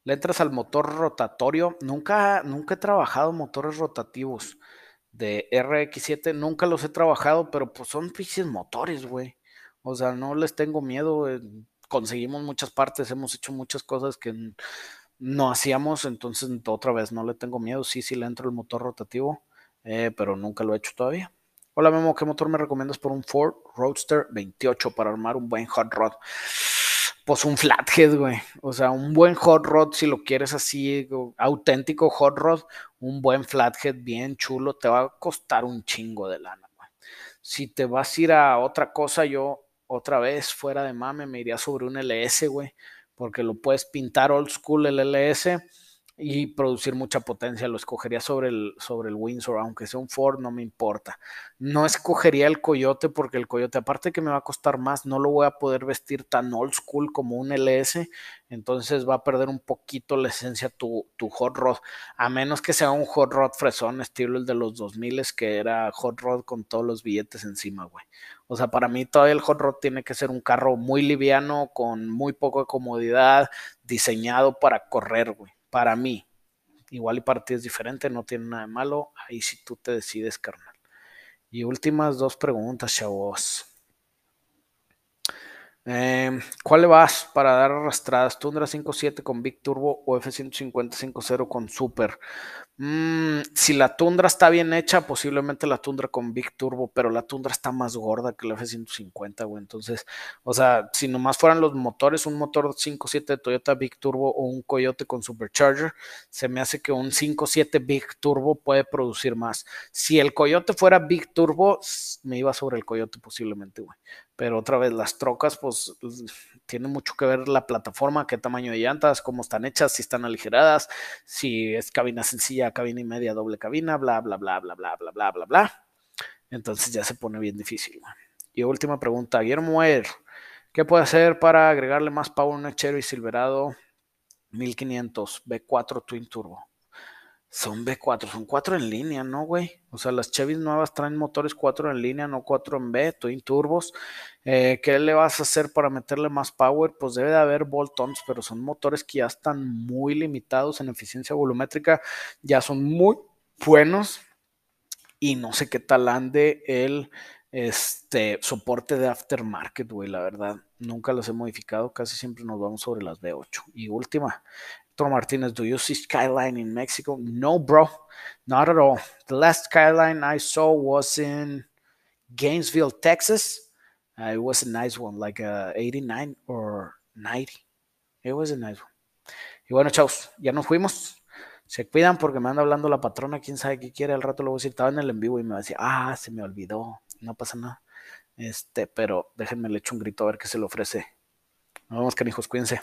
A: le entras al motor rotatorio. Nunca, nunca he trabajado motores rotativos de RX7, nunca los he trabajado, pero pues son piches motores, güey. O sea, no les tengo miedo. Eh, conseguimos muchas partes, hemos hecho muchas cosas que no hacíamos, entonces otra vez no le tengo miedo. Sí, sí le entro el motor rotativo, eh, pero nunca lo he hecho todavía. Hola Memo, ¿qué motor me recomiendas por un Ford Roadster 28 para armar un buen hot rod? Pues un flathead, güey. O sea, un buen hot rod, si lo quieres así, auténtico hot rod, un buen flathead bien chulo, te va a costar un chingo de lana, güey. Si te vas a ir a otra cosa, yo otra vez fuera de mame me iría sobre un LS, güey, porque lo puedes pintar old school el LS y producir mucha potencia. Lo escogería sobre el, sobre el Windsor, aunque sea un Ford, no me importa. No escogería el Coyote porque el Coyote, aparte que me va a costar más, no lo voy a poder vestir tan old school como un LS, entonces va a perder un poquito la esencia tu, tu hot rod, a menos que sea un hot rod fresón, estilo el de los 2000 que era hot rod con todos los billetes encima, güey. O sea, para mí todavía el hot rod tiene que ser un carro muy liviano, con muy poca comodidad, diseñado para correr, güey para mí. Igual y para ti es diferente, no tiene nada de malo. Ahí sí tú te decides, carnal. Y últimas dos preguntas, chavos. Eh, ¿Cuál le vas para dar arrastradas? ¿Tundra 5.7 con Big Turbo o F-150 5.0 con Super? Mm, si la Tundra está bien hecha, posiblemente la Tundra con Big Turbo, pero la Tundra está más gorda que la F-150, güey. Entonces, o sea, si nomás fueran los motores, un motor 5.7 de Toyota Big Turbo o un Coyote con Supercharger, se me hace que un 5.7 Big Turbo puede producir más. Si el Coyote fuera Big Turbo, me iba sobre el Coyote posiblemente, güey. Pero otra vez, las trocas, pues, tiene mucho que ver la plataforma, qué tamaño de llantas, cómo están hechas, si están aligeradas, si es cabina sencilla, cabina y media, doble cabina, bla, bla, bla, bla, bla, bla, bla, bla, bla. Entonces ya se pone bien difícil. Y última pregunta, Guillermo Er, ¿qué puede hacer para agregarle más power a un Cherry Silverado 1500 B4 Twin Turbo? Son B4, son 4 en línea, ¿no, güey? O sea, las Chevys nuevas traen motores 4 en línea, no 4 en B, twin turbos. Eh, ¿Qué le vas a hacer para meterle más power? Pues debe de haber bolt-ons, pero son motores que ya están muy limitados en eficiencia volumétrica, ya son muy buenos y no sé qué tal ande el este, soporte de aftermarket, güey, la verdad. Nunca los he modificado, casi siempre nos vamos sobre las B8. Y última, Martinez, do you see skyline in Mexico? No, bro, not at all. The last skyline I saw was in Gainesville, Texas. Uh, it was a nice one, like a 89 or 90. It was a nice one. Y bueno, chavos, ya nos fuimos. Se cuidan porque me anda hablando la patrona, quién sabe qué quiere. Al rato lo voy a decir, estaba en el en vivo y me va a decir, ah, se me olvidó, no pasa nada. Este, pero déjenme le echo un grito a ver qué se le ofrece. Nos vemos, canijos, cuídense.